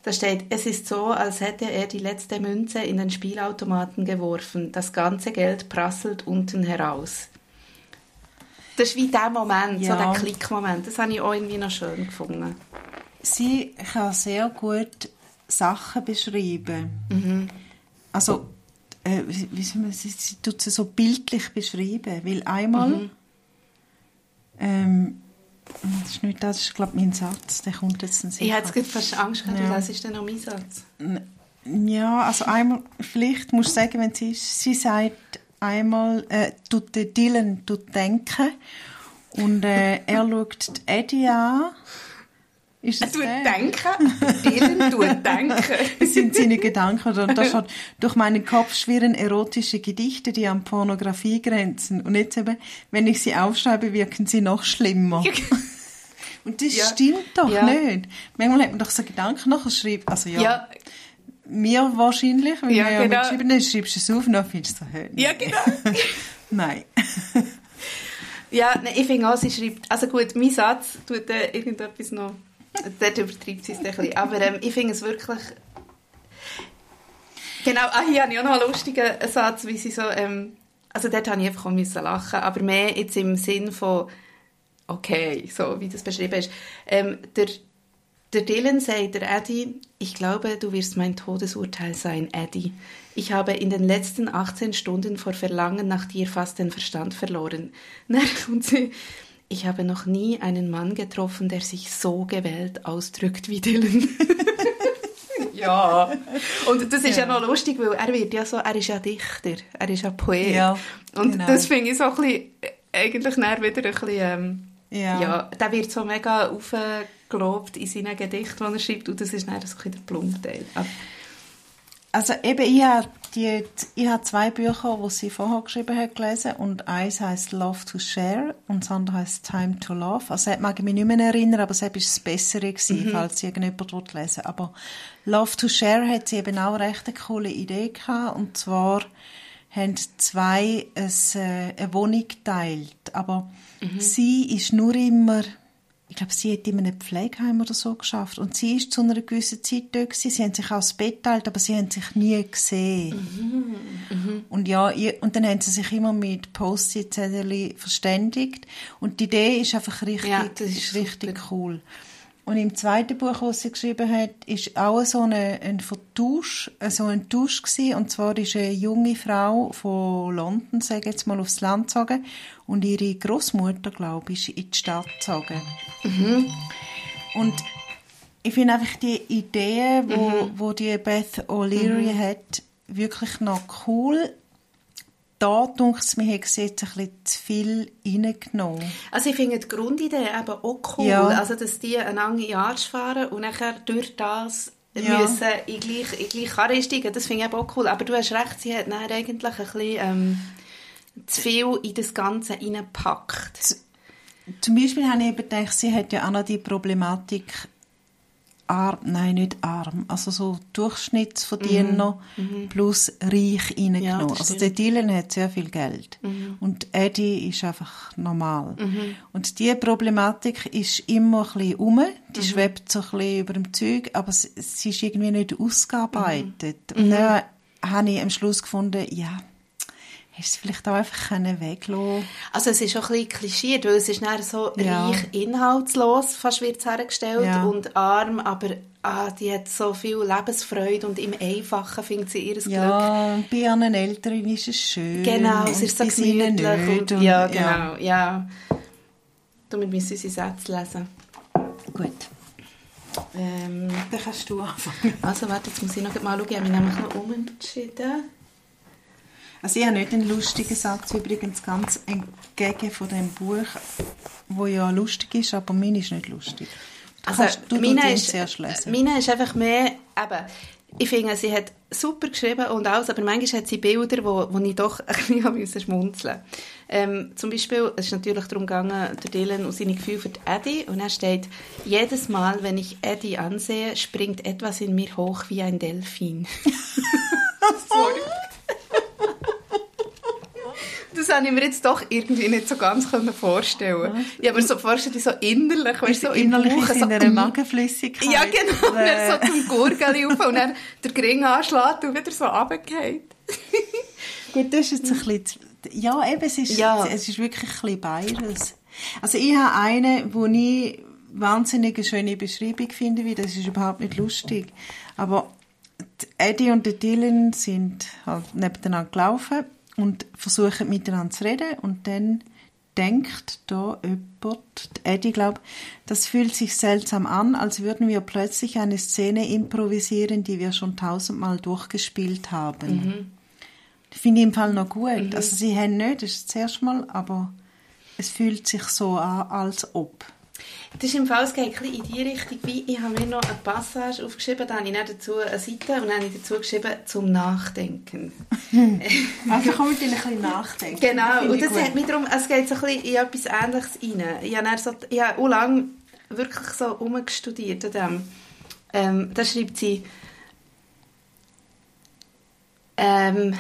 Da steht, es ist so, als hätte er die letzte Münze in den Spielautomaten geworfen. Das ganze Geld prasselt unten heraus. Das ist wie der Moment, Ja. so der Klickmoment. Das habe ich auch irgendwie noch schön gefunden. Sie kann sehr gut Sachen beschreiben. Mhm. Also, äh, wie soll man, sie, sie tut sie so bildlich beschreiben, weil einmal, Mhm. ähm, das ist nicht das, ist glaube mein Satz, der kommt jetzt Sinn. Ich hatte fast Angst gehabt, Ja. das ist dann noch mein Satz. Ja, also einmal, vielleicht musst du sagen, wenn sie ist, sie sagt einmal, äh, tut der Dylan tut denken und äh, er schaut die Eddie an. Ist Er es tut der? denken, Dylan tut denken. Das sind seine Gedanken. Oder da steht, durch meinen Kopf schwirren erotische Gedichte, die an Pornografie grenzen. Und jetzt eben, wenn ich sie aufschreibe, wirken sie noch schlimmer. Und das Ja. stimmt doch Ja. nicht. Manchmal hat man doch so Gedanken nachher schreibt. Also ja, Ja, mir wahrscheinlich, weil Ja, wir ja genau. mitgeschrieben haben, schreibst du es auf und dann findest du es hä, ja genau. Nein. Ja, nein, ich finde auch, sie schreibt, also gut, mein Satz tut äh, irgendetwas noch, dort übertreibt sie es ein bisschen, aber ähm, ich finde es wirklich, genau, ah, hier habe ich auch noch einen lustigen Satz, wie sie so, ähm, also dort habe ich einfach müssen lachen, aber mehr jetzt im Sinn von, okay, so wie das beschrieben ist. Ähm, der, der Dylan sagt der Eddie, ich glaube, du wirst mein Todesurteil sein, Eddie. Ich habe in den letzten 18 Stunden vor Verlangen nach dir fast den Verstand verloren. Na, und sie, ich habe noch nie einen Mann getroffen, der sich so gewählt ausdrückt wie Dylan. ja. Und das ist ja. Ja. noch lustig, weil er wird ja so, er ist ja Dichter, er ist ja Poet. Ja, Und genau. das finde ich so ein bisschen, äh, eigentlich dann wieder ein bisschen, ähm, Ja. ja, der wird so mega aufgelobt in seinen Gedichten, die er schreibt, und das ist dann ein bisschen der Plumpteil. Also eben, ich habe, die, ich habe zwei Bücher, die sie vorher geschrieben hat, gelesen. Und eins heißt Love to Share und das andere heißt Time to Love. Also das mag ich mich nicht mehr erinnern, aber es war das Bessere, gewesen, falls irgendjemand will lesen. Aber Love to Share hat sie eben auch recht eine coole Idee gehabt. Und zwar haben zwei äh, eine Wohnung geteilt. Aber sie ist nur immer, ich glaube, sie hat in einem Pflegeheim oder so geschafft. Und sie ist zu einer gewissen Zeit dort gewesen. Sie haben sich auch das Bett geteilt, aber sie haben sich nie gesehen. Und ja, und dann haben sie sich immer mit Post-it-Zettel verständigt. Und die Idee ist einfach richtig, Ja, das ist ist richtig cool. Und im zweiten Buch, das sie geschrieben hat, ist auch so eine, ein Vertausch, äh, so ein Tausch gewesen. Und zwar ist eine junge Frau von London, sage ich jetzt mal, aufs Land gezogen. Und ihre Großmutter, glaube ich, ist in die Stadt gezogen. Und ich finde einfach die Idee, wo, wo die Beth O'Leary hat, wirklich noch cool. Da, denke mir hat sie jetzt ein bisschen zu viel reingenommen. Also ich finde die Grundidee eben auch cool. Ja. Also, dass die in den Arsch fahren und nachher durch das Ja. müssen in gleich, in gleich Karre steigen. Das finde ich eben auch cool. Aber du hast recht, sie hat dann eigentlich ein bisschen ähm, zu viel in das Ganze reingepackt. Zum Beispiel habe ich eben gedacht, sie hat ja auch noch die Problematik arm, nein, nicht arm, also so Durchschnittsverdiener plus reich Mhm. Ja, reingenommen. das also der Dylan hat sehr viel Geld. Und Eddie ist einfach normal. Und die Problematik ist immer ein bisschen rum, die schwebt so ein bisschen über dem Zeug, aber sie, sie ist irgendwie nicht ausgearbeitet. Und dann habe ich am Schluss gefunden, ja, hast du vielleicht auch einfach weglassen Also es ist auch ein bisschen klischiert, weil es ist dann so Ja. reich inhaltslos, fast wird es hergestellt, Ja. und arm, aber ah, die hat so viel Lebensfreude und im Einfachen findet sie ihr Glück. Ja, und bei ihren Eltern ist es schön. Genau, und es ist so gemütlich. nicht. Und, ja, genau, ja. Damit müssen unsere Sätze lesen. Gut, Ähm, dann kannst du anfangen. also warte, jetzt muss ich noch mal schauen. Ich habe mich nämlich noch umentschieden. Also ich habe nicht einen lustigen Satz, übrigens ganz entgegen von dem Buch, wo ja lustig ist, aber meine ist nicht lustig. Du Also, kannst, du meine ist, zuerst lesen. meine ist einfach mehr, eben, ich finde, sie hat super geschrieben und alles, aber manchmal hat sie Bilder, wo, wo ich doch ein bisschen schmunzeln ähm, Zum Beispiel, es ist natürlich darum gegangen, der Dylan und seine Gefühle für die Eddie und er steht, jedes Mal, wenn ich Eddie ansehe, springt etwas in mir hoch wie ein Delfin. Sorry. Das habe ich mir jetzt doch irgendwie nicht so ganz können vorstellen. Ja, aber so vorstelle so innerlich, weißt du, so im innerlich Bauch, ist so, in einer mm. Magenflüssigkeit. Ja, genau. Und Äh, dann so zum Gurgeli rauf und dann der Gring anschlägt und wieder so runtergeht. Gut, das ist jetzt ein bisschen... zu- Ja, eben, es ist, Ja. es ist wirklich ein bisschen beides. Also ich habe eine, wo ich wahnsinnig eine schöne Beschreibung finde, wie das ist überhaupt nicht lustig. Aber Eddie und Dylan sind halt nebeneinander gelaufen und versuchen miteinander zu reden und dann denkt da jemand, die Eddie glaubt, das fühlt sich seltsam an, als würden wir plötzlich eine Szene improvisieren, die wir schon tausendmal durchgespielt haben. Das finde ich im Fall noch gut. Also sie haben nicht, das ist das erste Mal, aber es fühlt sich so an, als ob. Das ist im Fall, es geht ein bisschen in die Richtung, wie ich habe mir noch eine Passage aufgeschrieben, da habe ich dazu eine Seite und dann habe ich dazu geschrieben, zum Nachdenken. Also kann man ein bisschen nachdenken. Genau, Finde und das hat mich darum, es geht so ein bisschen in etwas Ähnliches rein. Ich habe, dann so, ich habe auch lange wirklich so rumgestudiert an dem. Ähm, da schreibt sie, ähm,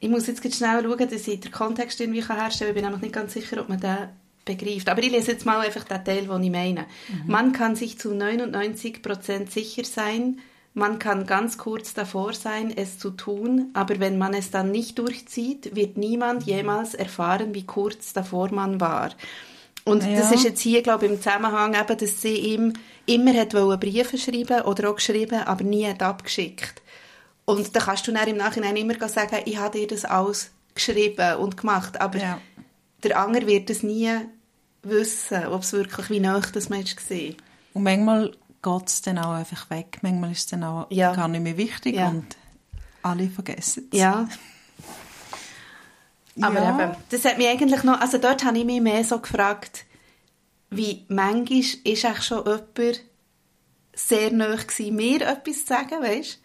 ich muss jetzt schnell schauen, dass ich den Kontext irgendwie herstellen kann. Ich bin nämlich nicht ganz sicher, ob man den begreift. Aber ich lese jetzt mal einfach den Teil, den ich meine. Man kann sich zu 99% sicher sein, man kann ganz kurz davor sein, es zu tun, aber wenn man es dann nicht durchzieht, wird niemand jemals erfahren, wie kurz davor man war. Und Ja. das ist jetzt hier, glaube ich, im Zusammenhang eben, dass sie ihm immer hat Briefe schreiben oder auch geschrieben, aber nie hat abgeschickt. Und da kannst du dann im Nachhinein immer sagen, ich habe dir das alles geschrieben und gemacht, aber Ja. der andere wird es nie wissen, ob es wirklich wie nah das Mensch war. Und manchmal geht es dann auch einfach weg. Manchmal ist es dann auch Ja. gar nicht mehr wichtig Ja. und alle vergessen es. Ja. Aber Ja. eben, das hat mich eigentlich noch, also dort habe ich mich mehr so gefragt, wie manchmal ist eigentlich schon jemand sehr nahe gewesen, mir etwas zu sagen, weißt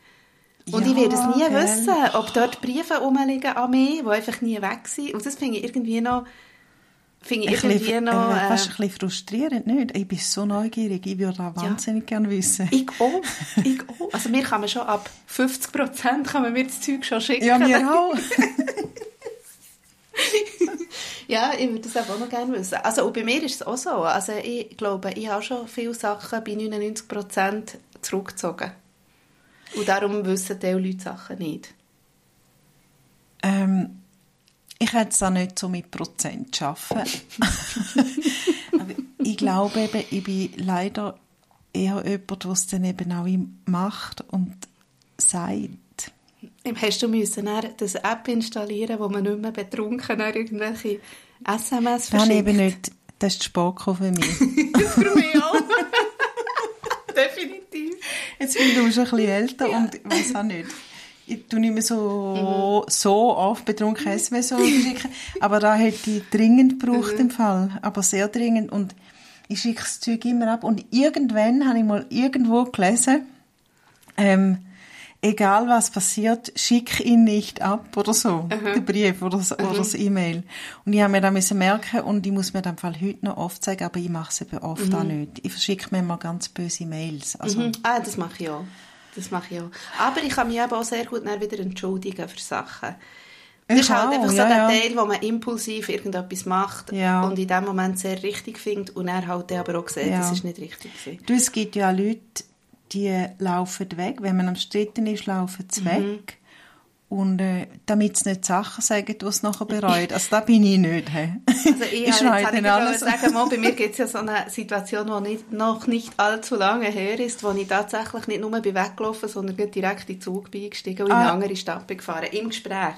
Und Ja, ich werde es nie gell. wissen, ob dort Briefe rumliegen an mich, die einfach nie weg sind. Und das finde ich irgendwie noch finde ich ein bisschen, noch... äh, fast Äh, ein bisschen frustrierend, nicht? Ich bin so neugierig, ich würde auch wahnsinnig gerne wissen. ich auch, ich auch. Also mir kann man schon ab 50 Prozent kann man mir das Zeug schon schicken. Ja, mir auch. Ja, ich würde das auch noch gerne wissen. Also und bei mir ist es auch so. Also ich glaube, ich habe schon viele Sachen bei 99 Prozent zurückgezogen. Und darum wissen die Leute Sachen nicht. Ähm, ich hätte es auch nicht so mit Prozent schaffen. Ich glaube eben, ich bin leider eher jemand, der es dann eben auch macht und sagt. Hast du müssen das App installieren, wo man nicht mehr betrunken irgendwelche SMS habe ich eben verschickt? nicht. Das ist die Spoko für mich. Für mich auch. Definitiv. Jetzt bin du schon ein bisschen älter und ich weiß auch nicht. Ich tue nicht mehr so, Mhm. so oft betrunken SMS schicken. Aber da hätte ich dringend gebraucht Mhm. im Fall. Aber sehr dringend. Und ich schicke das Zeug immer ab. Und irgendwann habe ich mal irgendwo gelesen, ähm, egal was passiert, schick ihn nicht ab oder so. Den Brief oder, das- oder das E-Mail. Und ich habe mir da müssen merken und ich muss mir dann Fall heute noch oft sagen, aber ich mache es eben oft auch nicht. Ich verschicke mir immer ganz böse Mails. Also, Mhm. Ah, das mache ich auch. Das mache ich auch. Aber ich kann mich eben auch sehr gut dann wieder entschuldigen für Sachen. Das Ich ist halt auch, einfach so ja, der. Teil, wo man impulsiv irgendetwas macht Ja. und in dem Moment sehr richtig findet und er halt dann aber auch sieht, Ja. das ist nicht richtig gewesen. Du, es gibt ja Leute, die laufen weg. Wenn man am Stritten ist, laufen sie weg. Und äh, damit sie nicht Sachen sagen, die sie nachher bereuen. Also da bin ich nicht. He. Also ich, ich schreie jetzt alles. sagen, mal, bei mir gibt es ja so eine Situation, die nicht, noch nicht allzu lange her ist, wo ich tatsächlich nicht nur bin weggelaufen sondern direkt in den Zug bin eingestiegen und in eine Ah. andere Stadt bin gefahren, im Gespräch.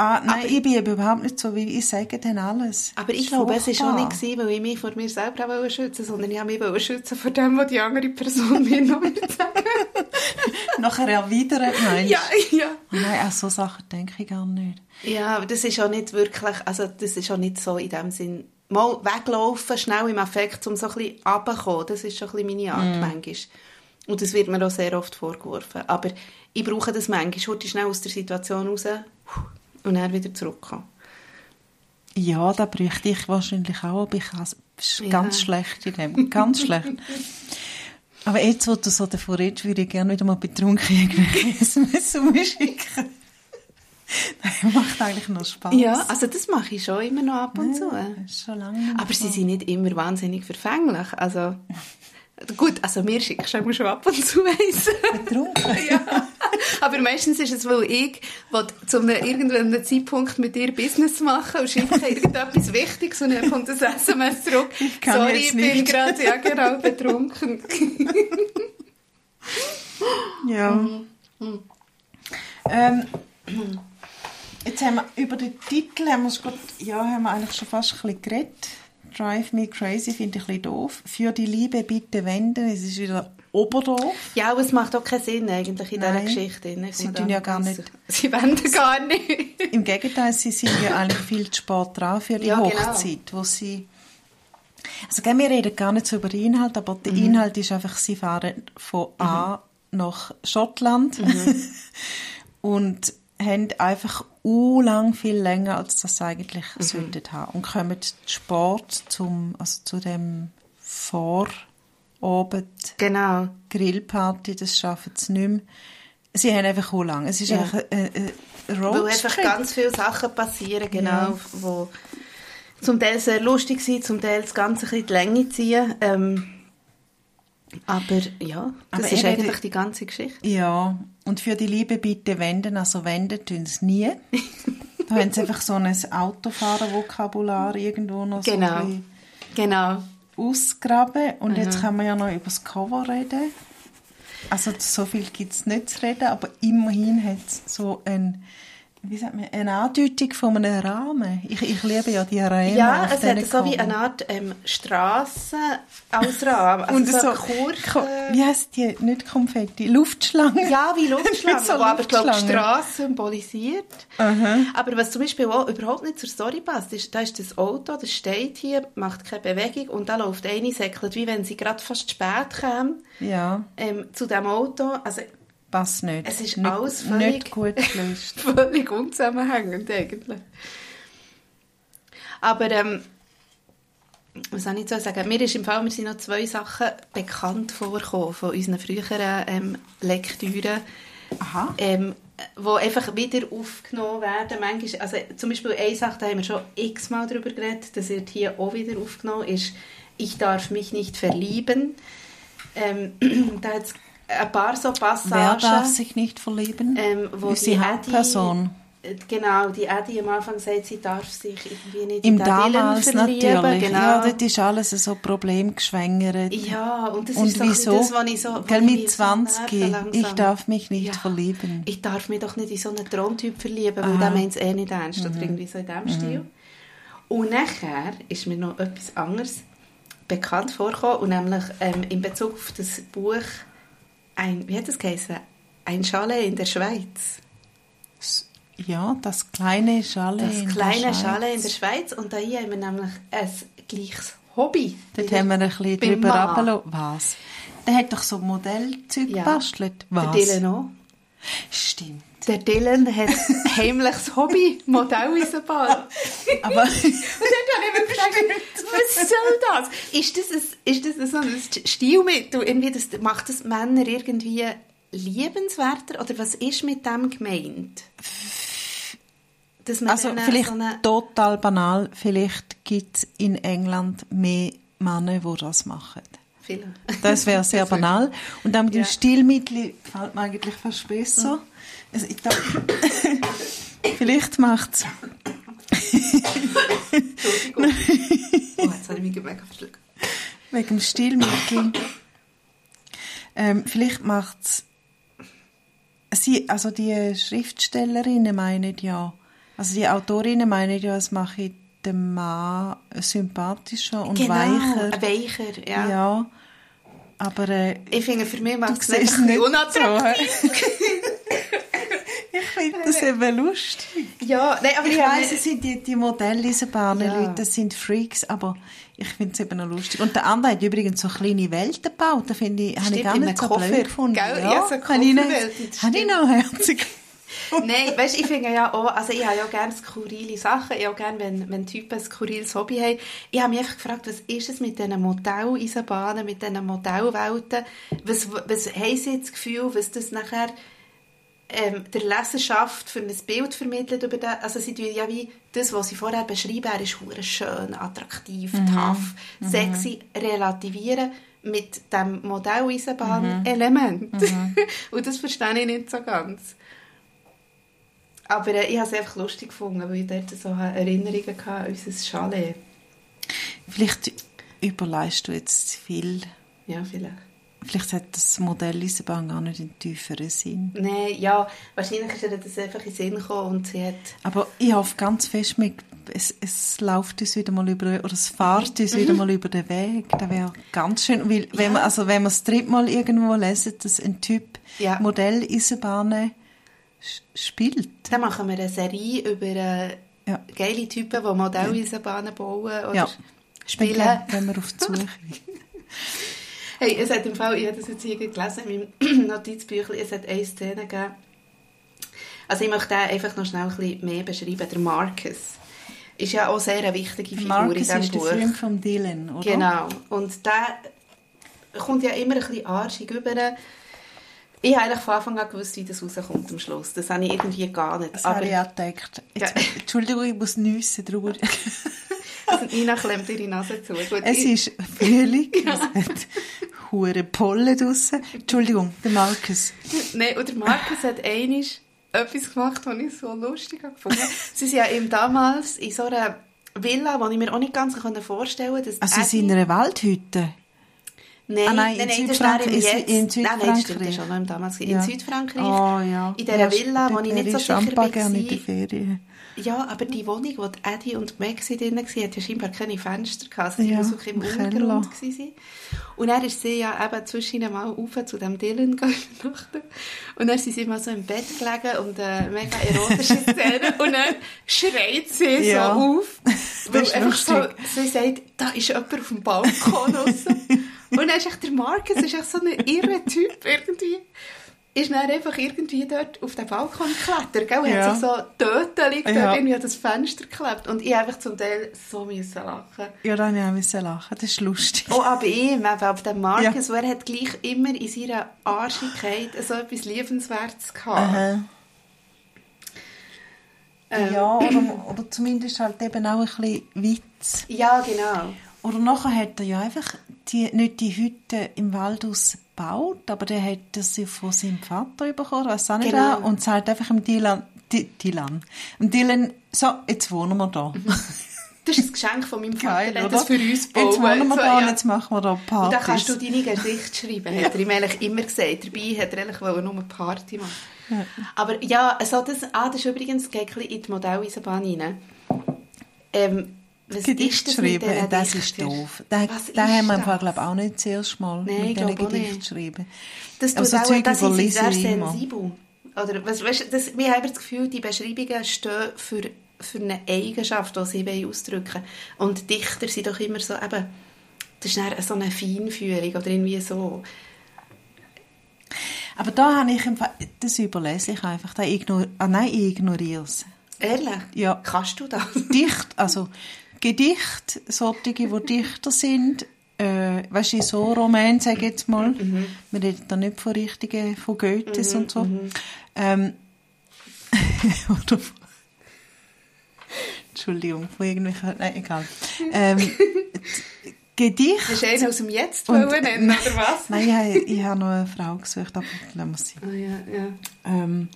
Ah, nein, ich bin überhaupt nicht so, weil ich sage dann alles. Aber ich glaube, es war auch nicht, gewesen, weil ich mich vor mir selber auch wollte schützen sondern ich wollte mich schützen vor dem, was die andere Person mir noch sagen. Nachher erwidern, nein. ja, ja. Nein, an so Sachen denke ich gar nicht. Ja, aber das ist auch nicht wirklich, also das ist auch nicht so in dem Sinn, mal weglaufen, schnell im Affekt, um so ein bisschen runterzukommen, das ist schon ein bisschen meine Art manchmal. Und das wird mir auch sehr oft vorgeworfen. Aber ich brauche das manchmal, heute schnell aus der Situation raus und dann wieder zurückkommen. Ja, da bräuchte ich wahrscheinlich auch, aber ich ist Ja. ganz schlecht in dem. Ganz schlecht. Aber jetzt, wo du so davon redest, würde ich gerne wieder mal betrunken irgendwelche SMS umschicken. Das macht eigentlich noch Spaß. Ja, also das mache ich schon immer noch ab und zu. Schon lange Aber sie sind nicht immer wahnsinnig verfänglich. Also, gut, also mir schickst du schon ab und zu eins. Betrunken? ja. Aber meistens ist es, weil ich zu einem irgendeinem Zeitpunkt mit dir Business machen und schreibe irgendetwas Wichtiges und dann kommt das SMS zurück. Ich Sorry, ich bin gerade ja, genau, betrunken. Ja. Mhm. Ähm, jetzt haben wir über den Titel haben wir, es gut, ja, haben wir eigentlich schon fast ein bisschen geredet. Drive Me Crazy finde ich ein bisschen doof. Für die Liebe bitte wenden. Es ist wieder Oberdorf. Ja, aber es macht auch keinen Sinn eigentlich in Nein. dieser Geschichte. Sie tun ja gar nicht- Sie wenden gar nicht. Im Gegenteil, sie sind ja eigentlich viel zu spät dran für die Ja, genau. Hochzeit, wo sie... Also wir reden gar nicht so über den Inhalt, aber der Mhm. Inhalt ist einfach, sie fahren von A nach Schottland Mhm. und haben einfach u lang viel länger, als das sie eigentlich Mhm. sollten haben. Und kommen zu Sport zum, also zu dem Vorabend Genau. Grillparty, das schaffen sie nicht mehr. Sie haben einfach u lang. Es ist Ja. einfach ein, ein ein Weil einfach Roadtrip. ganz viele Sachen passieren, genau, Ja. wo zum Teil sehr lustig sind, zum Teil das Ganze ein bisschen die Länge ziehen. Ähm, aber ja, das Aber ist eigentlich die- die ganze Geschichte. Ja, und für die Liebe bitte wenden, also wenden tun sie nie. da haben sie einfach so ein Autofahren-Vokabular irgendwo noch so Genau. ein bisschen Genau. Ausgraben. Und jetzt können wir ja noch über das Cover reden. Also so viel gibt es nicht zu reden, aber immerhin hat es so ein, wie sagt man, eine Andeutung von einem Rahmen. Ich, ich liebe ja die Rahmen Ja, es hat so wie eine Art ähm, Straße als Rahmen. Also Und so, so, Kurven. Ko- wie heisst die? Nicht Konfetti, Luftschlangen. Ja, wie Luftschlangen, Mit so wo aber glaube, die. Straße symbolisiert. Aber was zum Beispiel auch überhaupt nicht zur Story passt, ist, da ist das Auto, das steht hier, macht keine Bewegung und da läuft eine, säckelt, wie wenn sie gerade fast spät käme Ja, ähm, zu dem Auto. Also passt nicht. Es ist nicht, alles völlig- Nicht gut gelöst. völlig unzusammenhängend eigentlich. Aber ähm, was soll ich so sagen? Mir ist im Fall, mir sind noch zwei Sachen bekannt vorgekommen von unseren früheren ähm, Lektüren. Aha. Ähm, wo einfach wieder aufgenommen werden. Manchmal, also zum Beispiel eine Sache, da haben wir schon x-mal darüber geredet, das wird hier auch wieder aufgenommen, ist «Ich darf mich nicht verlieben». Ähm, da hat es ein paar so Passagen. Wer darf sich nicht verlieben? Ähm, wo ist die Hauptperson. Genau, die Eddie am Anfang sagt, sie darf sich irgendwie nicht Im in den damals Dylan verlieben. natürlich. Genau. Ja, das ist alles so problemgeschwängert. Ja, und das Und ist so wieso? das, was ich so... was ich mit mich so 20, nerven langsam. ich darf mich nicht Ja. verlieben. Ich darf mich doch nicht in so einen Traumtyp verlieben, weil. Mhm. der meint es eh nicht ernst. Oder irgendwie so in diesem Stil. Und nachher ist mir noch etwas anderes bekannt vorgekommen, und nämlich ähm, in Bezug auf das Buch ein, wie hat das geheißen? Ein Chalet in der Schweiz. Ja, das kleine Chalet Das in der kleine Schweiz. Chalet in der Schweiz. Und da hier haben wir nämlich ein gleiches Hobby. Dort haben wir ein bisschen drüber Mann. runtergelassen. Was? Der hat doch so Modellzeug Ja. gebastelt. Was? Der Dylan auch. Stimmt. Der Dylan hat heimliches Hobby, Modelleisenbahn. Aber Und dann habe ich mir was soll das? Ist das, ein, ist das so ein Stilmittel? Irgendwie das, macht das Männer irgendwie liebenswerter? Oder was ist mit dem gemeint? Also vielleicht so eine, total banal, vielleicht gibt es in England mehr Männer, die das machen. Viele. Das wäre sehr Das wär- banal. Und dann mit dem Ja. Stilmittel gefällt mir eigentlich fast besser. Also ich glaube, vielleicht macht es Entschuldigung. Oh, jetzt habe ich mich mega verschluckt. wegen dem Stilmittel. ähm, vielleicht macht es sie, also die Schriftstellerinnen meinen ja, also die Autorinnen meinen ja, es mache den Mann sympathischer und genau, weicher. weicher, ja. Ja. Aber äh, Ich finde, für mich macht es nicht unattraktiv. ich finde das eben lustig. Ja, nein, aber Ich ich weiss, es sind die, die Modelleisenbahnen, Ja. Leute, das sind Freaks, aber ich finde es eben noch lustig. Und der andere hat übrigens so kleine Welten gebaut, da finde ich, habe ich gar nicht so Koffer, blöd gefunden. gell? Ja, Ja, so Kofferwelten, habe ich noch herzig. Nein, weißt, ich finde ja auch, also ich habe ja gerne skurrile Sachen, ich auch gerne, wenn, wenn Typen ein skurriles Hobby haben. Ich habe mich einfach gefragt, was ist es mit diesen Modelleisenbahnen, mit diesen Modellwelten? Was, was haben sie jetzt das Gefühl, was das nachher ähm, der Leserschaft für ein Bild vermittelt über den, also sie tun ja wie das, was sie vorher beschrieben, er ist schön, attraktiv, tough, sexy, relativieren mit dem Modelleisenbahn-Element. Und das verstehe ich nicht so ganz. Aber äh, ich habe es einfach lustig gefunden, weil ich dort so Erinnerungen an unser Chalet. Vielleicht überleist du jetzt viel. Ja, vielleicht. Vielleicht hat das Modell Eisenbahn gar nicht einen tieferen Sinn. Nein, ja, wahrscheinlich ist ihr das einfach in den Sinn gekommen und sie hat... Aber ich hoffe ganz fest, mit, es, es läuft uns wieder mal über, oder es fährt uns wieder mal über den Weg. Das wäre ganz schön, weil wenn man, also wenn man das dritte Mal irgendwo lesen, dass ein Typ Ja. Modell Eisenbahnen spielt. Dann machen wir eine Serie über äh, Ja. geile Typen, die Modelleisenbahnen bauen oder Ja. spielen. Dann gehen wir auf die Suche. Hey, es hat im Fall, ich habe das jetzt hier gelesen in meinem Notizbüchlein, es hat eine Szene gegeben. Also ich möchte einfach noch schnell ein bisschen mehr beschreiben. Der Marcus ist ja auch sehr eine wichtige Figur Marcus in diesem ist der Buch. Freund von Dylan, oder? Genau. Und der kommt ja immer ein bisschen arschig rüber. Ich habe eigentlich von Anfang an gewusst, wie das rauskommt am Schluss. Das habe ich irgendwie gar nicht. Das Aber habe ich auch gedacht. Jetzt, Ja. Entschuldigung, ich muss nüssen drüber. also Nina klemmt ihre Nase zu. Gut, Es ich- ist Frühling, es hat hure Pollen draussen. Entschuldigung, der Marcus. Nein, und der Markus hat einmal etwas gemacht, was ich so lustig habe gefunden Sie sind ja eben damals in so einer Villa, die ich mir auch nicht ganz vorstellen konnte. dass Also in einer Waldhütte. Nein, Ah, nein, nein, in nein, das in Sü- Jetzt. in Nein, nein, Südfrankreich. stimmt, das war damals. Ja. In Südfrankreich. Oh ja. In dieser Ja, Villa, wo ich nicht so sicher Champa war. gerne in der Ferien. Ja, aber die Wohnung, wo die Eddie und Maxi drin waren, hat ja scheinbar keine Fenster gehabt. Also die Ja, muss wirklich im. Untergrund sein. Und dann ist sie ja eben zwischen mal rauf zu dem Dylan übernachten. Und dann sind sie mal so im Bett gelegen und eine mega erotische Szene. und dann schreit sie Ja. so auf. Weil ist einfach so, sie sagt, da ist jemand auf dem Balkon draussen. Und dann ist echt der Marcus ist echt so ein irrer Typ irgendwie. ist dann einfach irgendwie dort auf den Balkon geklettert, gell? Und Ja. hat sich so dort Ja. irgendwie an das Fenster geklebt. Und ich einfach zum Teil so müssen lachen. Ja, da musste ich auch müssen lachen. Das ist lustig. Oh, aber ihm, ab dem Marcus, weil er hat gleich immer in seiner Arschigkeit so etwas Liebenswertes gehabt. Aha. Ähm, Ja, oder, oder zumindest halt eben auch ein bisschen Witz. Ja, genau. Oder nachher hat er ja einfach die, nicht die Hütte im Wald ausgebaut, aber der hat das ja von seinem Vater bekommen, weiss auch nicht Genau. wer, und sagt einfach dem Dylan, Dylan, Dylan, so, jetzt wohnen wir da. Das ist ein Geschenk von meinem Vater, Geil, hat das für uns Jetzt wohnen wir So, da ja. und jetzt machen wir da Und Partys. dann kannst du deine Gesichter schreiben, hat er ihm eigentlich immer gesagt. Dabei hat er eigentlich nur eine Party machen. Aber ja, also das, ah, das ist übrigens das ein in die Modelleisenbahn rein. Ähm, was Gedicht ist das das ist doof. Den ist haben wir das? einfach, glaube auch nicht zuerst mal Nein, mit diesen Gedichten nicht. schreiben. Das tut so auch, das überlese sehr sensibel. Oder, was, weißt, das, wir haben das Gefühl, die Beschreibungen stehen für, für eine Eigenschaft, die sie wollen ausdrücken Und Dichter sind doch immer so, eben, das ist dann so eine Feinfühlung oder irgendwie so. Aber da habe ich, im Fall- das überlese ich einfach. Da ignor ah, nein, ich ignoriere es. Ehrlich? Ja. Kannst du das? Dicht, also Gedicht, solche, die Dichter sind, äh, weißt du, so Roman, sage ich jetzt mal. Mhm. Wir reden da nicht von richtigen, von Goethes und so. Ähm, oder von- Entschuldigung, von irgendwelchen, nein, egal. Ähm, Gedicht. Hast du einen aus dem Jetzt Und- wollen nennen, oder was? Nein, ich habe, ich habe noch eine Frau gesucht, aber lassen wir sie. Ah, ja, ja. ähm,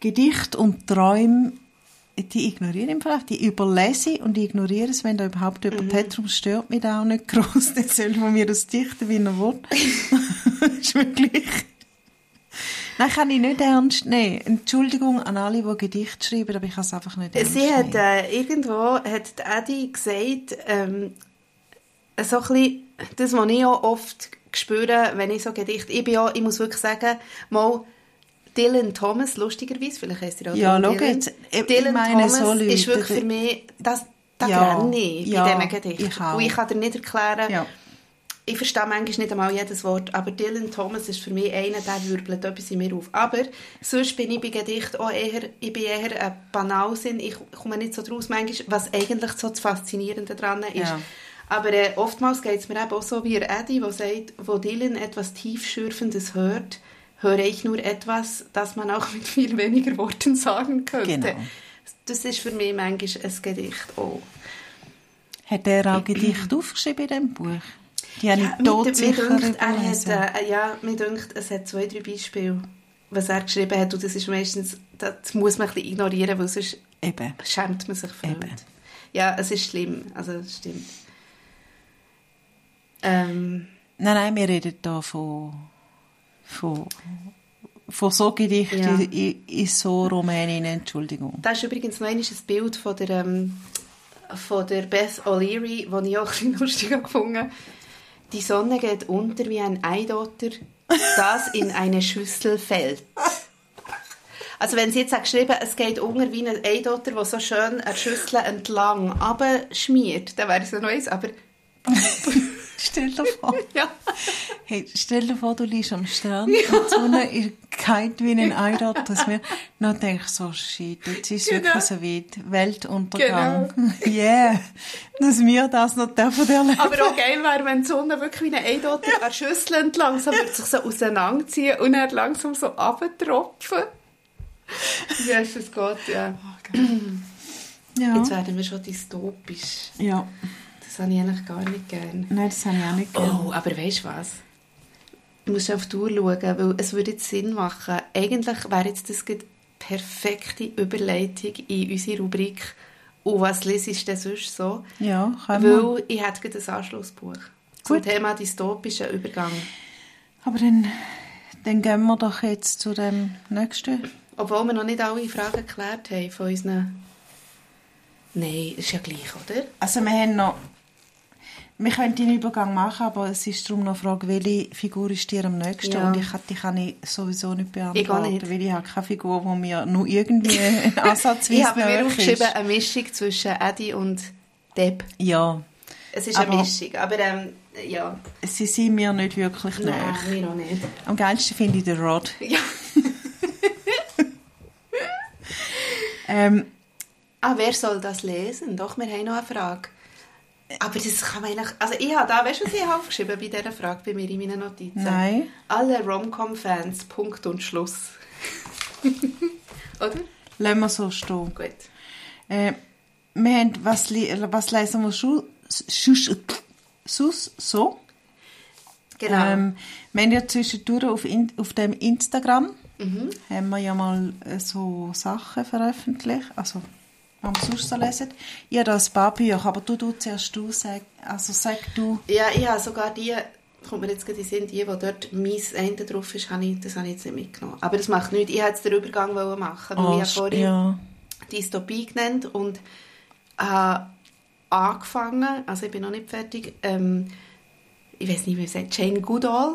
Gedicht und Träume, die ignoriere ich einfach, die überlese ich und ich ignoriere es, wenn da überhaupt jemand Mhm. hat, darum stört mich da auch nicht groß. Der soll von mir das dichten, wie er will. das ist wirklich... Nein, kann ich nicht ernst nehmen. Entschuldigung an alle, die Gedicht schreiben, aber ich kann es einfach nicht ernst Sie hat nehmen. äh, irgendwo, hat Adi gesagt, ähm, so ein bisschen, das, was ich auch oft spüre, wenn ich so Gedichte, ich bin ja, ich muss wirklich sagen, mal Dylan Thomas, lustigerweise, vielleicht heisst er auch Ja, Dylan. schau jetzt, ich- Dylan meine, Thomas so Leute, ist wirklich für mich, das, das Ja, renne ich ja, bei diesen Gedichten. ich auch. Und ich kann dir nicht erklären, Ja. ich verstehe manchmal nicht einmal jedes Wort, aber Dylan Thomas ist für mich einer, der wirbelt etwas in mir auf. Aber sonst bin ich bei Gedichten auch eher, ich bin eher ein Banalsinn, ich komme nicht so draus manchmal, was eigentlich so das Faszinierende daran ist. Ja. Aber äh, oftmals geht es mir eben auch so wie Eddie, der sagt, wo Dylan etwas tiefschürfendes hört, höre ich nur etwas, das man auch mit viel weniger Worten sagen könnte. Genau. Das ist für mich manchmal ein Gedicht auch. Hat er auch Gedichte aufgeschrieben in diesem Buch? Die habe Ja, ich mir, tot mir sicher dünkt, er hat, äh, ja, mir dünkt, es hat zwei, drei Beispiele, was er geschrieben hat. Und das ist meistens, das muss man ein bisschen ignorieren, weil sonst Eben. schämt man sich für Eben. nichts. Ja, es ist schlimm. Also, es stimmt. Ähm, Nein, nein, wir reden hier von, von, von so Gedichten Ja. in, in so Rumänien, Entschuldigung. da ist übrigens noch ein Bild von der, ähm, von der Beth O'Leary, das ich auch ein bisschen lustig habe gefunden Die Sonne geht unter wie ein Eidotter, das in eine Schüssel fällt. Also wenn sie jetzt hat geschrieben, es geht unter wie ein Eidotter, der so schön eine Schüssel entlang abschmiert, dann wäre es ja noch eins, aber Stell dir vor, ja. hey, stell dir vor, du liegst am Strand und die Sonne ist kalt wie ein Eidot, dass wir dann denke ich so, shit, jetzt ist es Genau. wirklich so weit, Weltuntergang. Yeah, dass wir das noch dürfen erleben. Aber auch geil wäre, wenn die Sonne wirklich wie ein Eidotter an der Schüssel entlang so würde sich so auseinanderziehen und dann langsam so abtropfen. Wie heißt das geht, ja. Ja, Jetzt werden wir schon dystopisch. ja. Das habe ich eigentlich gar nicht gern. Nein, das habe ich auch nicht gerne. Oh, aber weißt du was? Du musst auf die Uhr schauen, weil es würde jetzt Sinn machen. Eigentlich wäre jetzt das die perfekte Überleitung in unsere Rubrik «Und was lesest du denn sonst so?» Ja, wir. Weil ich hätte gerade ein Anschlussbuch zum Gut. Thema dystopischer Übergang. Aber dann, dann gehen wir doch jetzt zu dem nächsten. Obwohl wir noch nicht alle Fragen geklärt haben von unseren... Nein, ist ja gleich, oder? Also wir haben noch... Wir können den Übergang machen, aber es ist darum noch eine Frage, welche Figur ist dir am nächsten? Ja. Und ich die kann ich sowieso nicht beantworten, ich nicht. weil ich habe keine Figur, die mir nur irgendwie ansatzweise Ich habe mir aufgeschrieben, eine Mischung zwischen Eddie und Deb. Ja. Es ist aber, eine Mischung, aber ähm, ja. Sie sind mir nicht wirklich Nein, nah. mir noch nicht. Am geilsten finde ich den Rod. Ja. ähm, ah, wer soll das lesen? Doch, wir haben noch eine Frage. Aber das kann man eigentlich... Also ich habe da, weißt du, was ich habe aufgeschrieben bei dieser Frage bei mir in meinen Notizen? Nein. Alle Romcom-Fans, Punkt und Schluss. Oder? Lassen wir so stehen. Gut. Äh, wir haben, was, was lesen wir schon? Sus, so? Genau. Ähm, wir haben ja zwischendurch auf, in, auf dem Instagram mhm. haben wir ja mal äh, so Sachen veröffentlicht, also was wir sonst so lesen. Ich habe da ein paar Bücher, aber du, du zuerst du, sag, also sag du. Ja, ich habe sogar die, kommt mir jetzt gerade in Sinn, die, wo dort mein Ende drauf ist, habe ich, das habe ich jetzt nicht mitgenommen. Aber das macht nichts, ich wollte jetzt den Übergang machen, weil oh, ich vorhin ja. Dystopie genannt und äh, angefangen, also ich bin noch nicht fertig, ähm, ich weiß nicht, wie man sagt, Jane Goodall.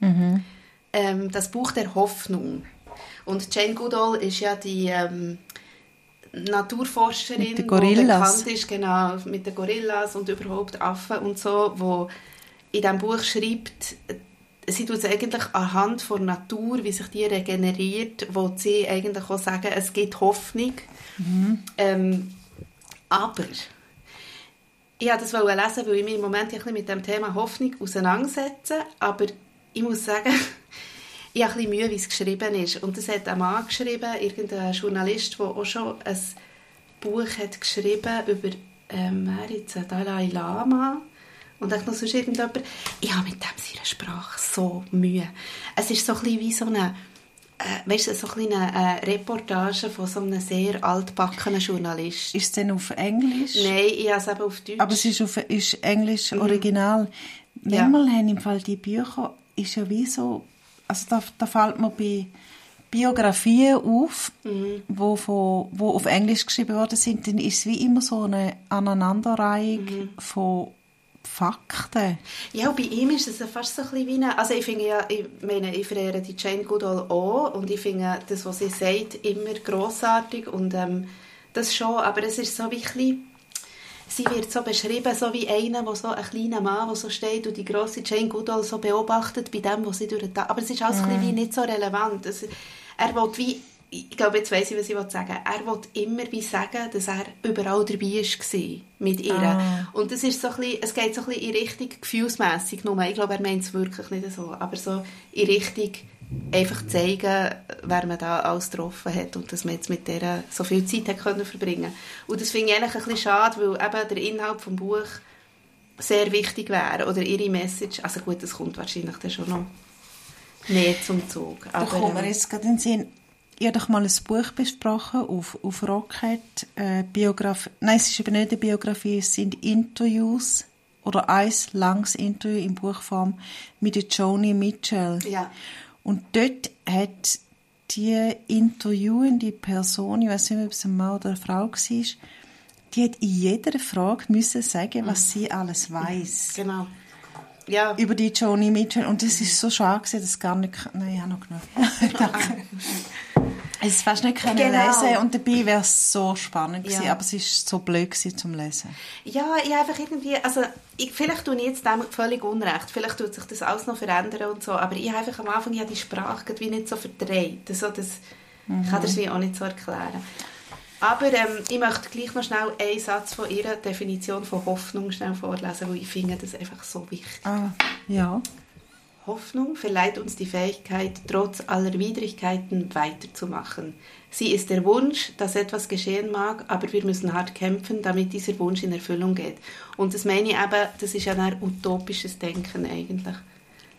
Mhm. Ähm, das Buch der Hoffnung. Und Jane Goodall ist ja die ähm, Naturforscherin, die bekannt ist, genau, mit den Gorillas und überhaupt Affen und so, wo in diesem Buch schreibt, sie tut es eigentlich anhand der Natur, wie sich die regeneriert, wo sie eigentlich auch sagen, es gibt Hoffnung. Mhm. Ähm, aber ich wollte das lesen, weil ich mich im Moment ein mit dem Thema Hoffnung auseinandersetze. Aber ich muss sagen, ich habe ein bisschen Mühe, wie es geschrieben ist. Und das hat ein Mann geschrieben, irgendein Journalist, der auch schon ein Buch hat geschrieben über ähm, jetzt, Dalai Lama und auch noch sonst irgendjemand. Ich habe mit dem seiner Sprache so Mühe. Es ist so ein bisschen wie so eine äh, weißt du, so eine äh, Reportage von so einem sehr altbackenen Journalist. Ist es denn auf Englisch? Nein, ich habe es eben auf Deutsch. Aber es ist, auf, ist Englisch mhm. original. Manchmal ja. haben im Fall die Bücher, ist ja wie so, also da, da fällt mir bei Biografien auf, mhm. wo, von, wo auf Englisch geschrieben worden sind, dann ist es wie immer so eine Aneinanderreihung mhm. von Fakten. Ja, bei ihm ist es fast so ein bisschen wie eine, also ich finde ja, ich meine, ich verehre die Jane Goodall auch und ich finde das, was sie sagt, immer grossartig und ähm, das schon, aber es ist so wie ein bisschen, sie wird so beschrieben, so wie einer, wo so ein kleiner Mann, der so steht und die grosse Jane Goodall so beobachtet bei dem, was sie durch den aber es ist alles mhm. wie nicht so relevant. Es, er will wie ich glaube, jetzt weiss ich, was ich sagen will. Er will immer wie sagen, dass er überall dabei war mit ihr. Ah. Und das ist so ein bisschen, es geht so ein bisschen in Richtung gefühlsmässig nur. Ich glaube, er meint es wirklich nicht so. Aber so in Richtung einfach zeigen, wer man da alles getroffen hat und dass man jetzt mit der so viel Zeit hat können verbringen Und das finde ich eigentlich ein bisschen schade, weil eben der Inhalt des Buches sehr wichtig wäre. Oder ihre Message. Also gut, das kommt wahrscheinlich dann schon noch mehr zum Zug. Aber, da kommen wir ähm, jetzt gerade in den Sinn ich habe doch mal ein Buch besprochen auf, auf Rocket, äh, Biografie, nein, es ist eben nicht eine Biografie, es sind Interviews oder ein langes Interview in Buchform mit Joni Mitchell. Ja. Und dort hat die interviewende Person, ich weiß nicht, ob es ein Mann oder eine Frau war, die hat in jeder Frage müssen sagen, was sie alles weiß. Genau. Ja. Über die Joni Mitchell. Und das ist so schade, dass es gar nicht... Nein, ich habe noch genug. Es fast nicht können genau. lesen und dabei wäre es so spannend gewesen, ja. aber es ist so blöd gewesen zum Lesen. Ja, ich einfach irgendwie, also ich, vielleicht tue ich jetzt dem völlig unrecht, vielleicht tut sich das alles noch verändern und so, aber ich habe einfach am Anfang ja die Sprache wie nicht so verdreht, also das mhm. ich kann das wie auch nicht so erklären. Aber ähm, ich möchte gleich noch schnell einen Satz von ihrer Definition von Hoffnung schnell vorlesen, weil ich finde das einfach so wichtig. Ah, ja. Hoffnung verleiht uns die Fähigkeit, trotz aller Widrigkeiten weiterzumachen. Sie ist der Wunsch, dass etwas geschehen mag, aber wir müssen hart kämpfen, damit dieser Wunsch in Erfüllung geht. Und das meine ich eben, das ist ein utopisches Denken eigentlich,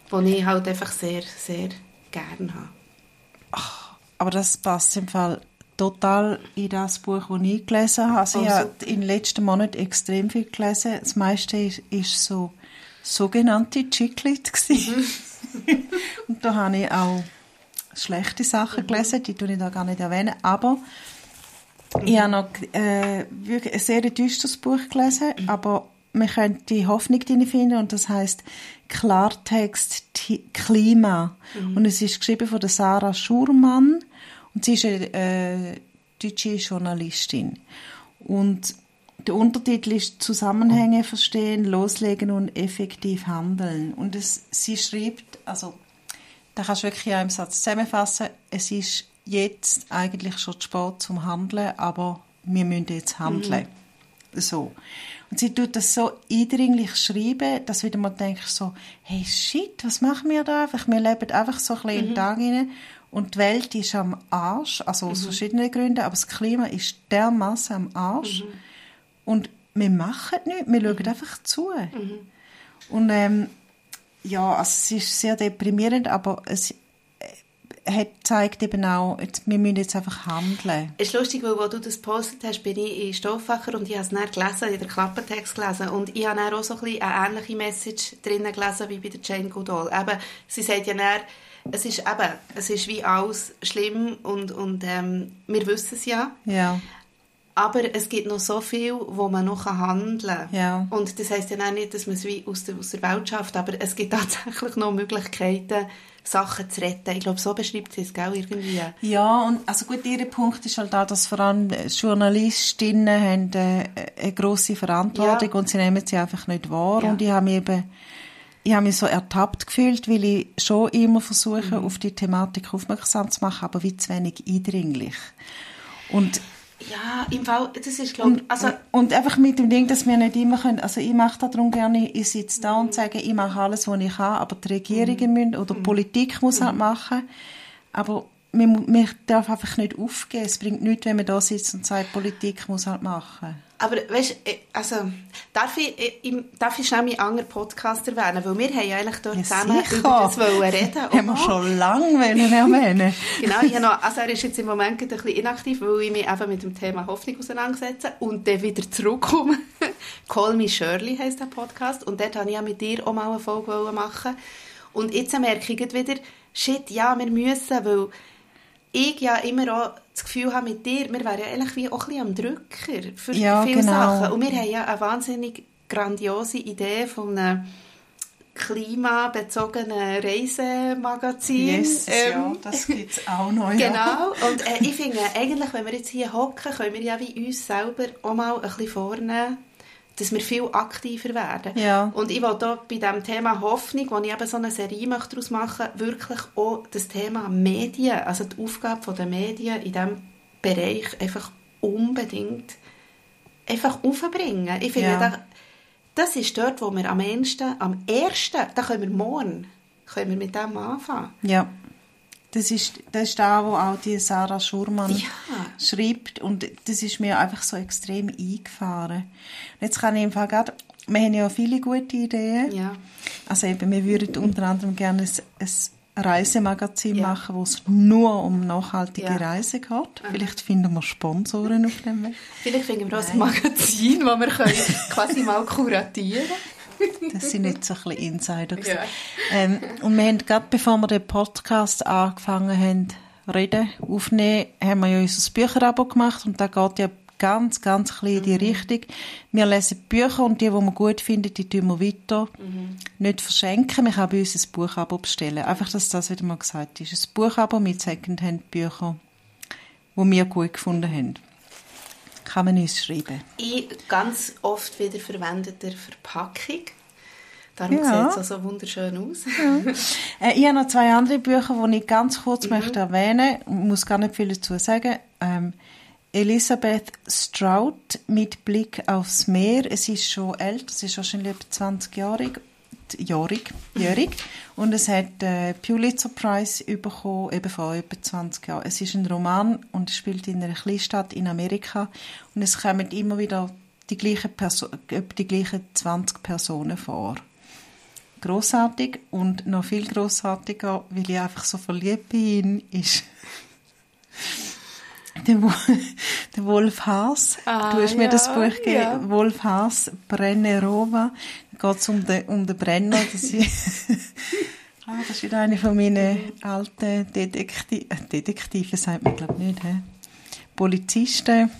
das ich halt einfach sehr, sehr gern habe. Ach, aber das passt im Fall total in das Buch, das ich gelesen habe. Also, oh, ich habe in den letzten Monaten extrem viel gelesen. Das meiste ist, ist so sogenannte Chiclet mhm. und da habe ich auch schlechte Sachen mhm. gelesen, die tue ich da gar nicht erwähnen, aber mhm. ich habe noch äh, wirklich ein sehr düsteres Buch gelesen, aber man könnte die Hoffnung drin finden und das heißt Klartext Klima mhm. und es ist geschrieben von der Sarah Schurmann und sie ist eine äh, deutsche Journalistin und der Untertitel ist Zusammenhänge verstehen, loslegen und effektiv handeln. Und es, sie schreibt, also da kannst du wirklich in einem Satz zusammenfassen, es ist jetzt eigentlich schon zu spät zum Handeln, aber wir müssen jetzt handeln. Mhm. So. Und sie tut das so eindringlich schreiben, dass wieder mal denkst so, hey shit, was machen wir da einfach? Wir leben einfach so ein bisschen mhm. in den Tag rein und die Welt ist am Arsch, also aus mhm. verschiedenen Gründen, aber das Klima ist dermaßen am Arsch. Mhm. Und wir machen nichts, wir schauen mhm. einfach zu. Mhm. Und ähm, ja, also es ist sehr deprimierend, aber es äh, hat zeigt eben auch, wir müssen jetzt einfach handeln. Es ist lustig, weil als du das gepostet hast, bin ich in Stofffacher und ich habe es dann gelesen, in der Klappentext gelesen und ich habe dann auch so ein bisschen eine ähnliche Message drinnen gelesen wie bei der Jane Goodall. Eben, sie sagt ja dann, es ist eben, es ist wie alles schlimm und, und ähm, wir wissen es ja. Ja. Aber es gibt noch so viel, wo man noch handeln kann. Ja. Und das heisst ja auch nicht, dass man es wie aus der, aus der Welt schafft, aber es gibt tatsächlich noch Möglichkeiten, Sachen zu retten. Ich glaube, so beschreibt sie es, gell, irgendwie. Ja, und also gut, ihr Punkt ist halt auch, dass vor allem Journalistinnen haben äh, eine grosse Verantwortung ja. und sie nehmen sie einfach nicht wahr. Ja. Und ich habe mich eben ich habe mich so ertappt gefühlt, weil ich schon immer versuche, mhm. auf die Thematik aufmerksam zu machen, aber wie zu wenig eindringlich. Und ja, im Fall, das ist, glaube ich, also... Und einfach mit dem Ding, dass wir nicht immer können, also ich mache darum gerne, ich sitze da und sage, ich mache alles, was ich kann, aber die Regierungen mhm. müssen, oder die Politik muss halt mhm. machen, aber man, man darf einfach nicht aufgeben. Es bringt nichts, wenn man da sitzt und sagt, Politik muss halt machen. Aber weißt, äh, also darf ich, äh, ich, darf ich schnell meinen anderen Podcast erwähnen, weil wir haben ja eigentlich dort ja, zusammen sicher. über das wollen reden. haben wir schon lange erwähnen. genau, ich noch, also er ist jetzt im Moment ein bisschen inaktiv, weil ich mich eben mit dem Thema Hoffnung auseinandersetze und dann wieder zurückkomme. Call Me Shirley heisst der Podcast und dort wollte ich ja mit dir auch mal eine Folge machen. Und jetzt merke ich wieder, shit, ja, wir müssen, weil ich ja immer auch das Gefühl habe mit dir, wir wären ja eigentlich wie auch ein bisschen am Drücker für ja, viele genau. Sachen. Und wir haben ja eine wahnsinnig grandiose Idee von einem klimabezogenen Reisemagazin. Yes, ähm, ja, das gibt es auch noch. Ja. Genau, und äh, ich finde, eigentlich, wenn wir jetzt hier hocken, können wir ja wie uns selber auch mal ein bisschen vornehmen, dass wir viel aktiver werden. Ja. Und ich wollte bei diesem Thema Hoffnung, wo ich eben so eine Serie möchte daraus machen wirklich auch das Thema Medien, also die Aufgabe der Medien in diesem Bereich einfach unbedingt einfach aufbringen. Ich finde, ja. das, das ist dort, wo wir am ehesten, am ersten, da können wir morgen, können wir mit dem anfangen. Ja. Das ist, das ist da, wo auch die Sarah Schurmann ja. schreibt und das ist mir einfach so extrem eingefahren. Und jetzt kann ich im Fall gerade, wir haben ja viele gute Ideen. Ja. Also eben, wir würden unter anderem gerne ein, ein Reisemagazin ja. machen, wo es nur um nachhaltige ja. Reisen geht. Aha. Vielleicht finden wir Sponsoren auf dem Weg. Vielleicht finden wir auch ein Magazin, das wir können quasi mal kuratieren können. Das sind nicht so ein bisschen Insider. Ja. Ähm, und wir haben gerade bevor wir den Podcast angefangen haben, reden, aufnehmen, haben wir ja unser Bücherabo gemacht und da geht ja ganz, ganz klein in die mhm. Richtung. Wir lesen Bücher und die, die wir gut finden, die tun wir weiter. Mhm. Nicht verschenken, wir können bei uns ein Buchabo bestellen. Einfach, dass das wieder mal gesagt ist. Ein Buchabo mit Secondhand-Büchern, die wir gut gefunden haben kann man uns schreiben. In ganz oft wieder verwendeter Verpackung. Darum ja. sieht es so wunderschön aus. Ja. Äh, ich habe noch zwei andere Bücher, die ich ganz kurz mhm. möchte erwähnen möchte. Ich muss gar nicht viel dazu sagen. Ähm, Elisabeth Strout mit Blick aufs Meer. Es ist schon älter, es ist wahrscheinlich etwa 20 Jahre jährig. Und es hat den Pulitzer Prize bekommen, eben vor etwa 20 Jahren. Es ist ein Roman und es spielt in einer Kleinstadt in Amerika. Und es kommen immer wieder die gleichen, Perso die gleichen 20 Personen vor. Grossartig und noch viel grossartiger, weil ich einfach so verliebt bin, ist der, der Wolf Haas. Ah, du hast mir ja, das Buch gegeben, ja. Wolf Haas, Brennerova geht es um den, um den Brenner. Das ist, ah, das ist wieder eine von meinen alten Detekti äh, Detektiven, sagt man glaube nicht. He? Polizisten,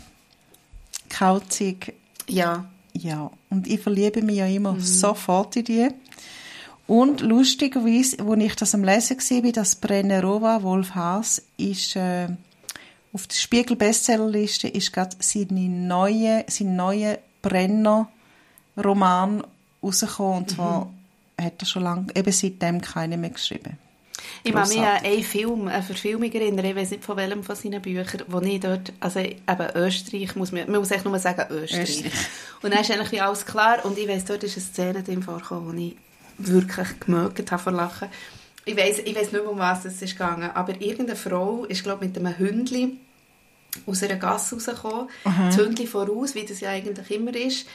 kauzig. Ja. Ja, und ich verliebe mich ja immer mhm. sofort in die. Und lustigerweise, als ich das am Lesen war, das Brennerova, Wolf Haas, ist äh, auf der Spiegel-Bestsellerliste ist gerade seine neue, sein neuer Brenner-Roman rausgekommen. Und zwar mhm. hat er schon lange, eben seitdem keine mehr geschrieben. Ich kann mich an einen Film, eine Verfilmung erinnern, ich weiß nicht von welchem von seinen Büchern, wo ich dort, also eben Österreich, muss man, man muss echt nur sagen Österreich. Österreich. Und dann ist eigentlich wie alles klar und ich weiss, dort ist eine Szene drin vorgekommen, wo ich wirklich gemögt habe vor Lachen. Ich weiss, ich weiss nicht mehr, um was es ist gegangen, aber irgendeine Frau ist, glaube mit einem Hündchen aus einer Gasse rausgekommen, mhm. das Hündchen voraus, wie das ja eigentlich immer ist,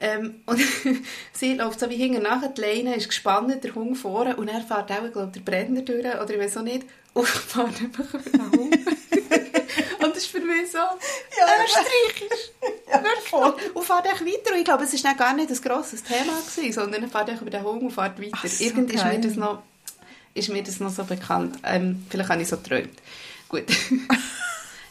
ähm, und sie läuft so wie hinten nachher, die Leine ist gespannt, der Hund vorne und er fährt auch, glaube der Brenner durch, oder ich weiß auch nicht, und fährt einfach über den Hund. und das ist für mich so ja, österreichisch. Ja, voll. Und fährt einfach weiter. Und ich glaube, es war gar nicht ein grosses Thema, gewesen, sondern er fährt einfach über den Hund und fährt weiter. Ach, so Irgendwie ist mir, das noch, ist mir das noch so bekannt. Ähm, vielleicht habe ich so geträumt. Gut.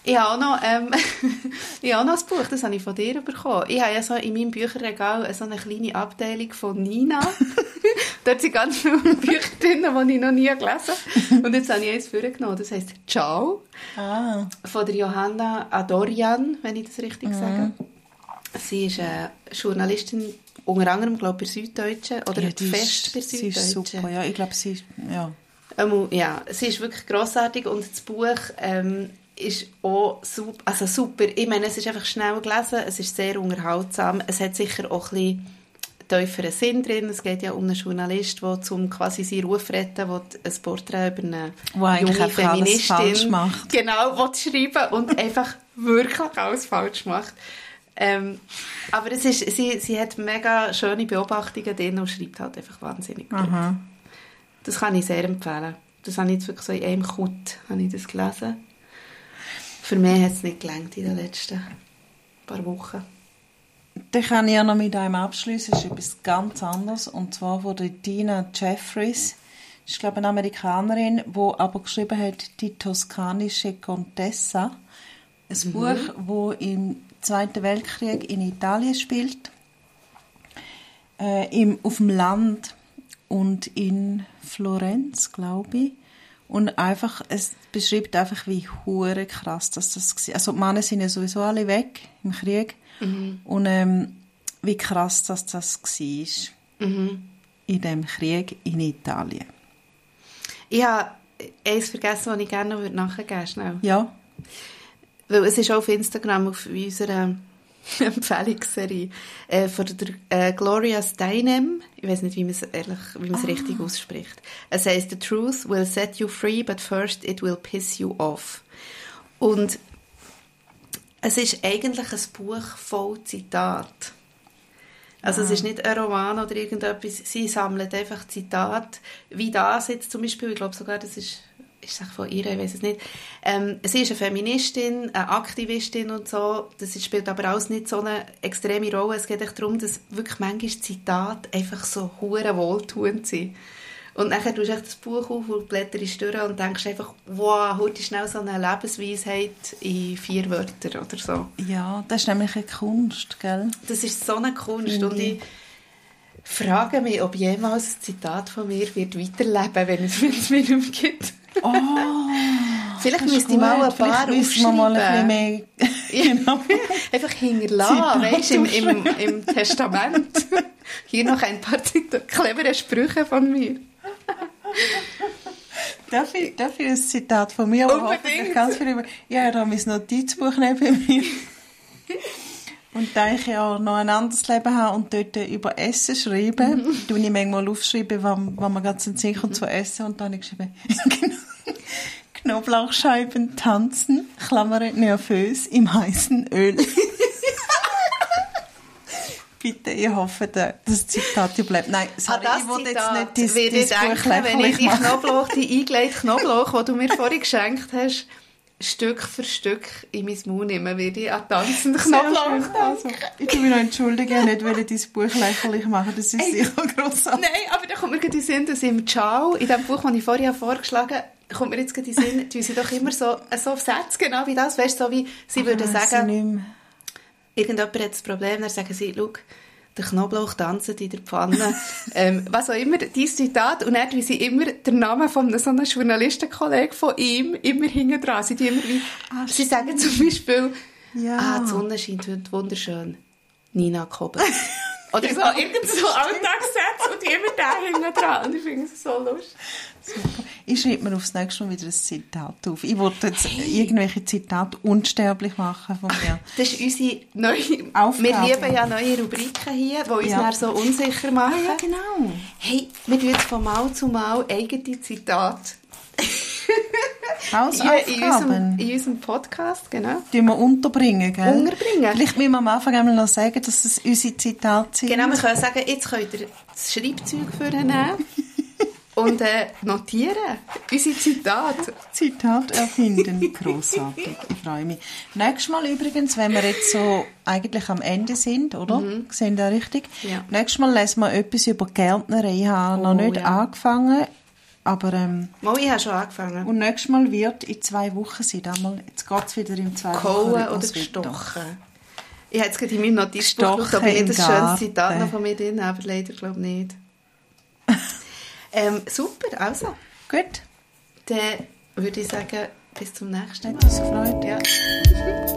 Ich habe auch noch, ähm, ich habe auch noch ein Buch, das habe ich von dir bekommen. Ich habe ja so in meinem Bücherregal so eine kleine Abteilung von Nina. Dort sind ganz viele Bücher drin, die ich noch nie gelesen habe. Und jetzt habe ich eins vorgenommen, das heisst «Ciao» ah. von der Johanna Adorian, wenn ich das richtig mhm. sage. Sie ist eine Journalistin, unter anderem, glaube ich, bei Süddeutschen oder ja, fest bei Süddeutschen. Sie ist super, ja. Ich glaube, sie ist, ja. ja, sie ist wirklich grossartig und das Buch ähm, ist auch super, also super. Ich meine, es ist einfach schnell gelesen, es ist sehr unterhaltsam. Es hat sicher auch ein bisschen tieferen Sinn drin. Es geht ja um einen Journalist, der zum quasi seinen Ruf retten will, ein Porträt über eine wo junge Feministin macht. genau will schreiben und einfach wirklich alles falsch macht. Ähm, aber es ist, sie, sie hat mega schöne Beobachtungen drin und schreibt halt einfach wahnsinnig gut. Das kann ich sehr empfehlen. Das habe ich jetzt wirklich so in einem Kut habe ich das gelesen. Für mich hat es nicht gelangt in den letzten paar Wochen. Dann kann ich ja noch mit einem abschließen. Es ist etwas ganz anderes. Und zwar von der Dina Jeffries. Das ist, glaube ich, eine Amerikanerin, die aber geschrieben hat, die toskanische Contessa. Ein mhm. Buch, das im Zweiten Weltkrieg in Italien spielt. Äh, im, auf dem Land und in Florenz, glaube ich. Und einfach, es beschreibt einfach, wie hure krass dass das war. Also die Männer sind ja sowieso alle weg im Krieg. Mhm. Und ähm, wie krass dass das war mhm. in dem Krieg in Italien. Ich habe eins vergessen, was ich gerne nachgeben würde. Ja. Weil es ist auch auf Instagram, auf unserer Empfehlungsserie äh, von der äh, Gloria Steinem. Ich weiß nicht, wie man es ehrlich, wie man es ah. richtig ausspricht. Es heißt: The truth will set you free, but first it will piss you off. Und es ist eigentlich ein Buch voll Zitat. Also ah. es ist nicht ein Roman oder irgendetwas. Sie sammelt einfach Zitate, wie das jetzt zum Beispiel. Ich glaube sogar, das ist ist es von ihr, ich weiß es nicht. Ähm, sie ist eine Feministin, eine Aktivistin und so. Das spielt aber alles nicht so eine extreme Rolle. Es geht darum, dass wirklich manchmal Zitate einfach so hure wohltuend sind. Und dann tust du das Buch auf und blätterst durch und denkst einfach, wow, heute ist schnell so eine Lebensweisheit in vier Wörtern oder so. Ja, das ist nämlich eine Kunst, gell? Das ist so eine Kunst. Und ich frage mich, ob jemals ein Zitat von mir wird weiterleben, wenn es, wenn es mir nicht mehr gibt. Oh, Vielleicht müsste ich mal ein paar aufschreiben. mal ein mehr... genau. Einfach hinterlassen, weißt, im, im, im Testament. Hier noch ein paar clevere Sprüche von mir. Darf ich, darf ich ein Zitat von mir? Unbedingt. Ganz viel ja, da habe mein Notizbuch neben mir. Und da ich ja noch ein anderes Leben habe und dort über Essen schreibe, mhm. tue ich manchmal aufschreiben, wann, wann man ganz sicher kommt zu essen. Und dann habe ich geschrieben, Knoblauchscheiben tanzen, Klammern nervös im heißen Öl. Bitte, ich hoffe, das Zitat bleibt. Nein, sorry, ah, ich wollte jetzt nicht dieses, dieses Buch wenn ich die Knoblauch, die eingelegte Knoblauch, die du mir vorhin geschenkt hast, Stück für Stück in mein Mund nehmen, werde ich an tanzenden Knoblauch also, Ich will mich noch entschuldigen, ich wollte dein Buch lächerlich machen, das ist Ey, sicher grossartig. Nein, aber da kommt mir gerade in den Sinn, dass im Ciao, in dem Buch, das ich vorher vorgeschlagen habe, kommt mir jetzt gerade in den Sinn, tun sie doch immer so, so Sätze, genau wie das, weißt du, so wie sie würden sagen, irgendjemand hat das Problem, dann sagen sie, schau, der Knoblauch tanzt in der Pfanne. ähm, was auch immer, dieses Zitat. Und dann, wie sie immer den Namen von so einem Journalistenkollegen von ihm immer hinten dran. Sie, immer wie, ah, sie sagen zum Beispiel, ja. ah, die Sonne scheint heute wunderschön. Nina Kober. Oder so, irgend so Alltagssätze und immer da hinten dran. Und ich finde es so lustig. Super. Ich schreibe mir aufs nächste Mal wieder ein Zitat auf. Ich wollte jetzt hey. irgendwelche Zitate unsterblich machen von mir. Das ist unsere neue... Aufgabe. Wir lieben ja neue Rubriken hier, die uns ja. so unsicher machen. Ah, ja, genau. Hey, wir tun jetzt von Mal zu Mal eigene Zitate Hausaufgaben. In, unserem, in unserem Podcast, genau. Die wir unterbringen, gell? Unterbringen. Vielleicht müssen wir am Anfang einmal noch sagen, dass es unsere Zitate sind. Genau, wir können sagen, jetzt könnt ihr das Schreibzeug für nehmen und äh, notieren. Unsere Zitate. Zitat erfinden. Grossartig. Ich freue mich. Nächstes Mal übrigens, wenn wir jetzt so eigentlich am Ende sind, oder? Mhm. Sehen wir richtig? Ja. Nächstes Mal lesen wir etwas über Gärtnerei. Ich habe oh, noch nicht ja. angefangen. Aber, ähm, Mal, ich habe schon angefangen. Und nächstes Mal wird in zwei Wochen sein. Einmal, jetzt geht es wieder in zwei Kohen Wochen. oder gestochen? Ich habe jetzt gerade in meinem Notizbuch geschaut, ob ich ein schönes Zitat noch von mir drin aber leider glaube ich nicht. ähm, super, also. Gut. Dann würde ich sagen, bis zum nächsten Mal. Hat uns gefreut. Ja.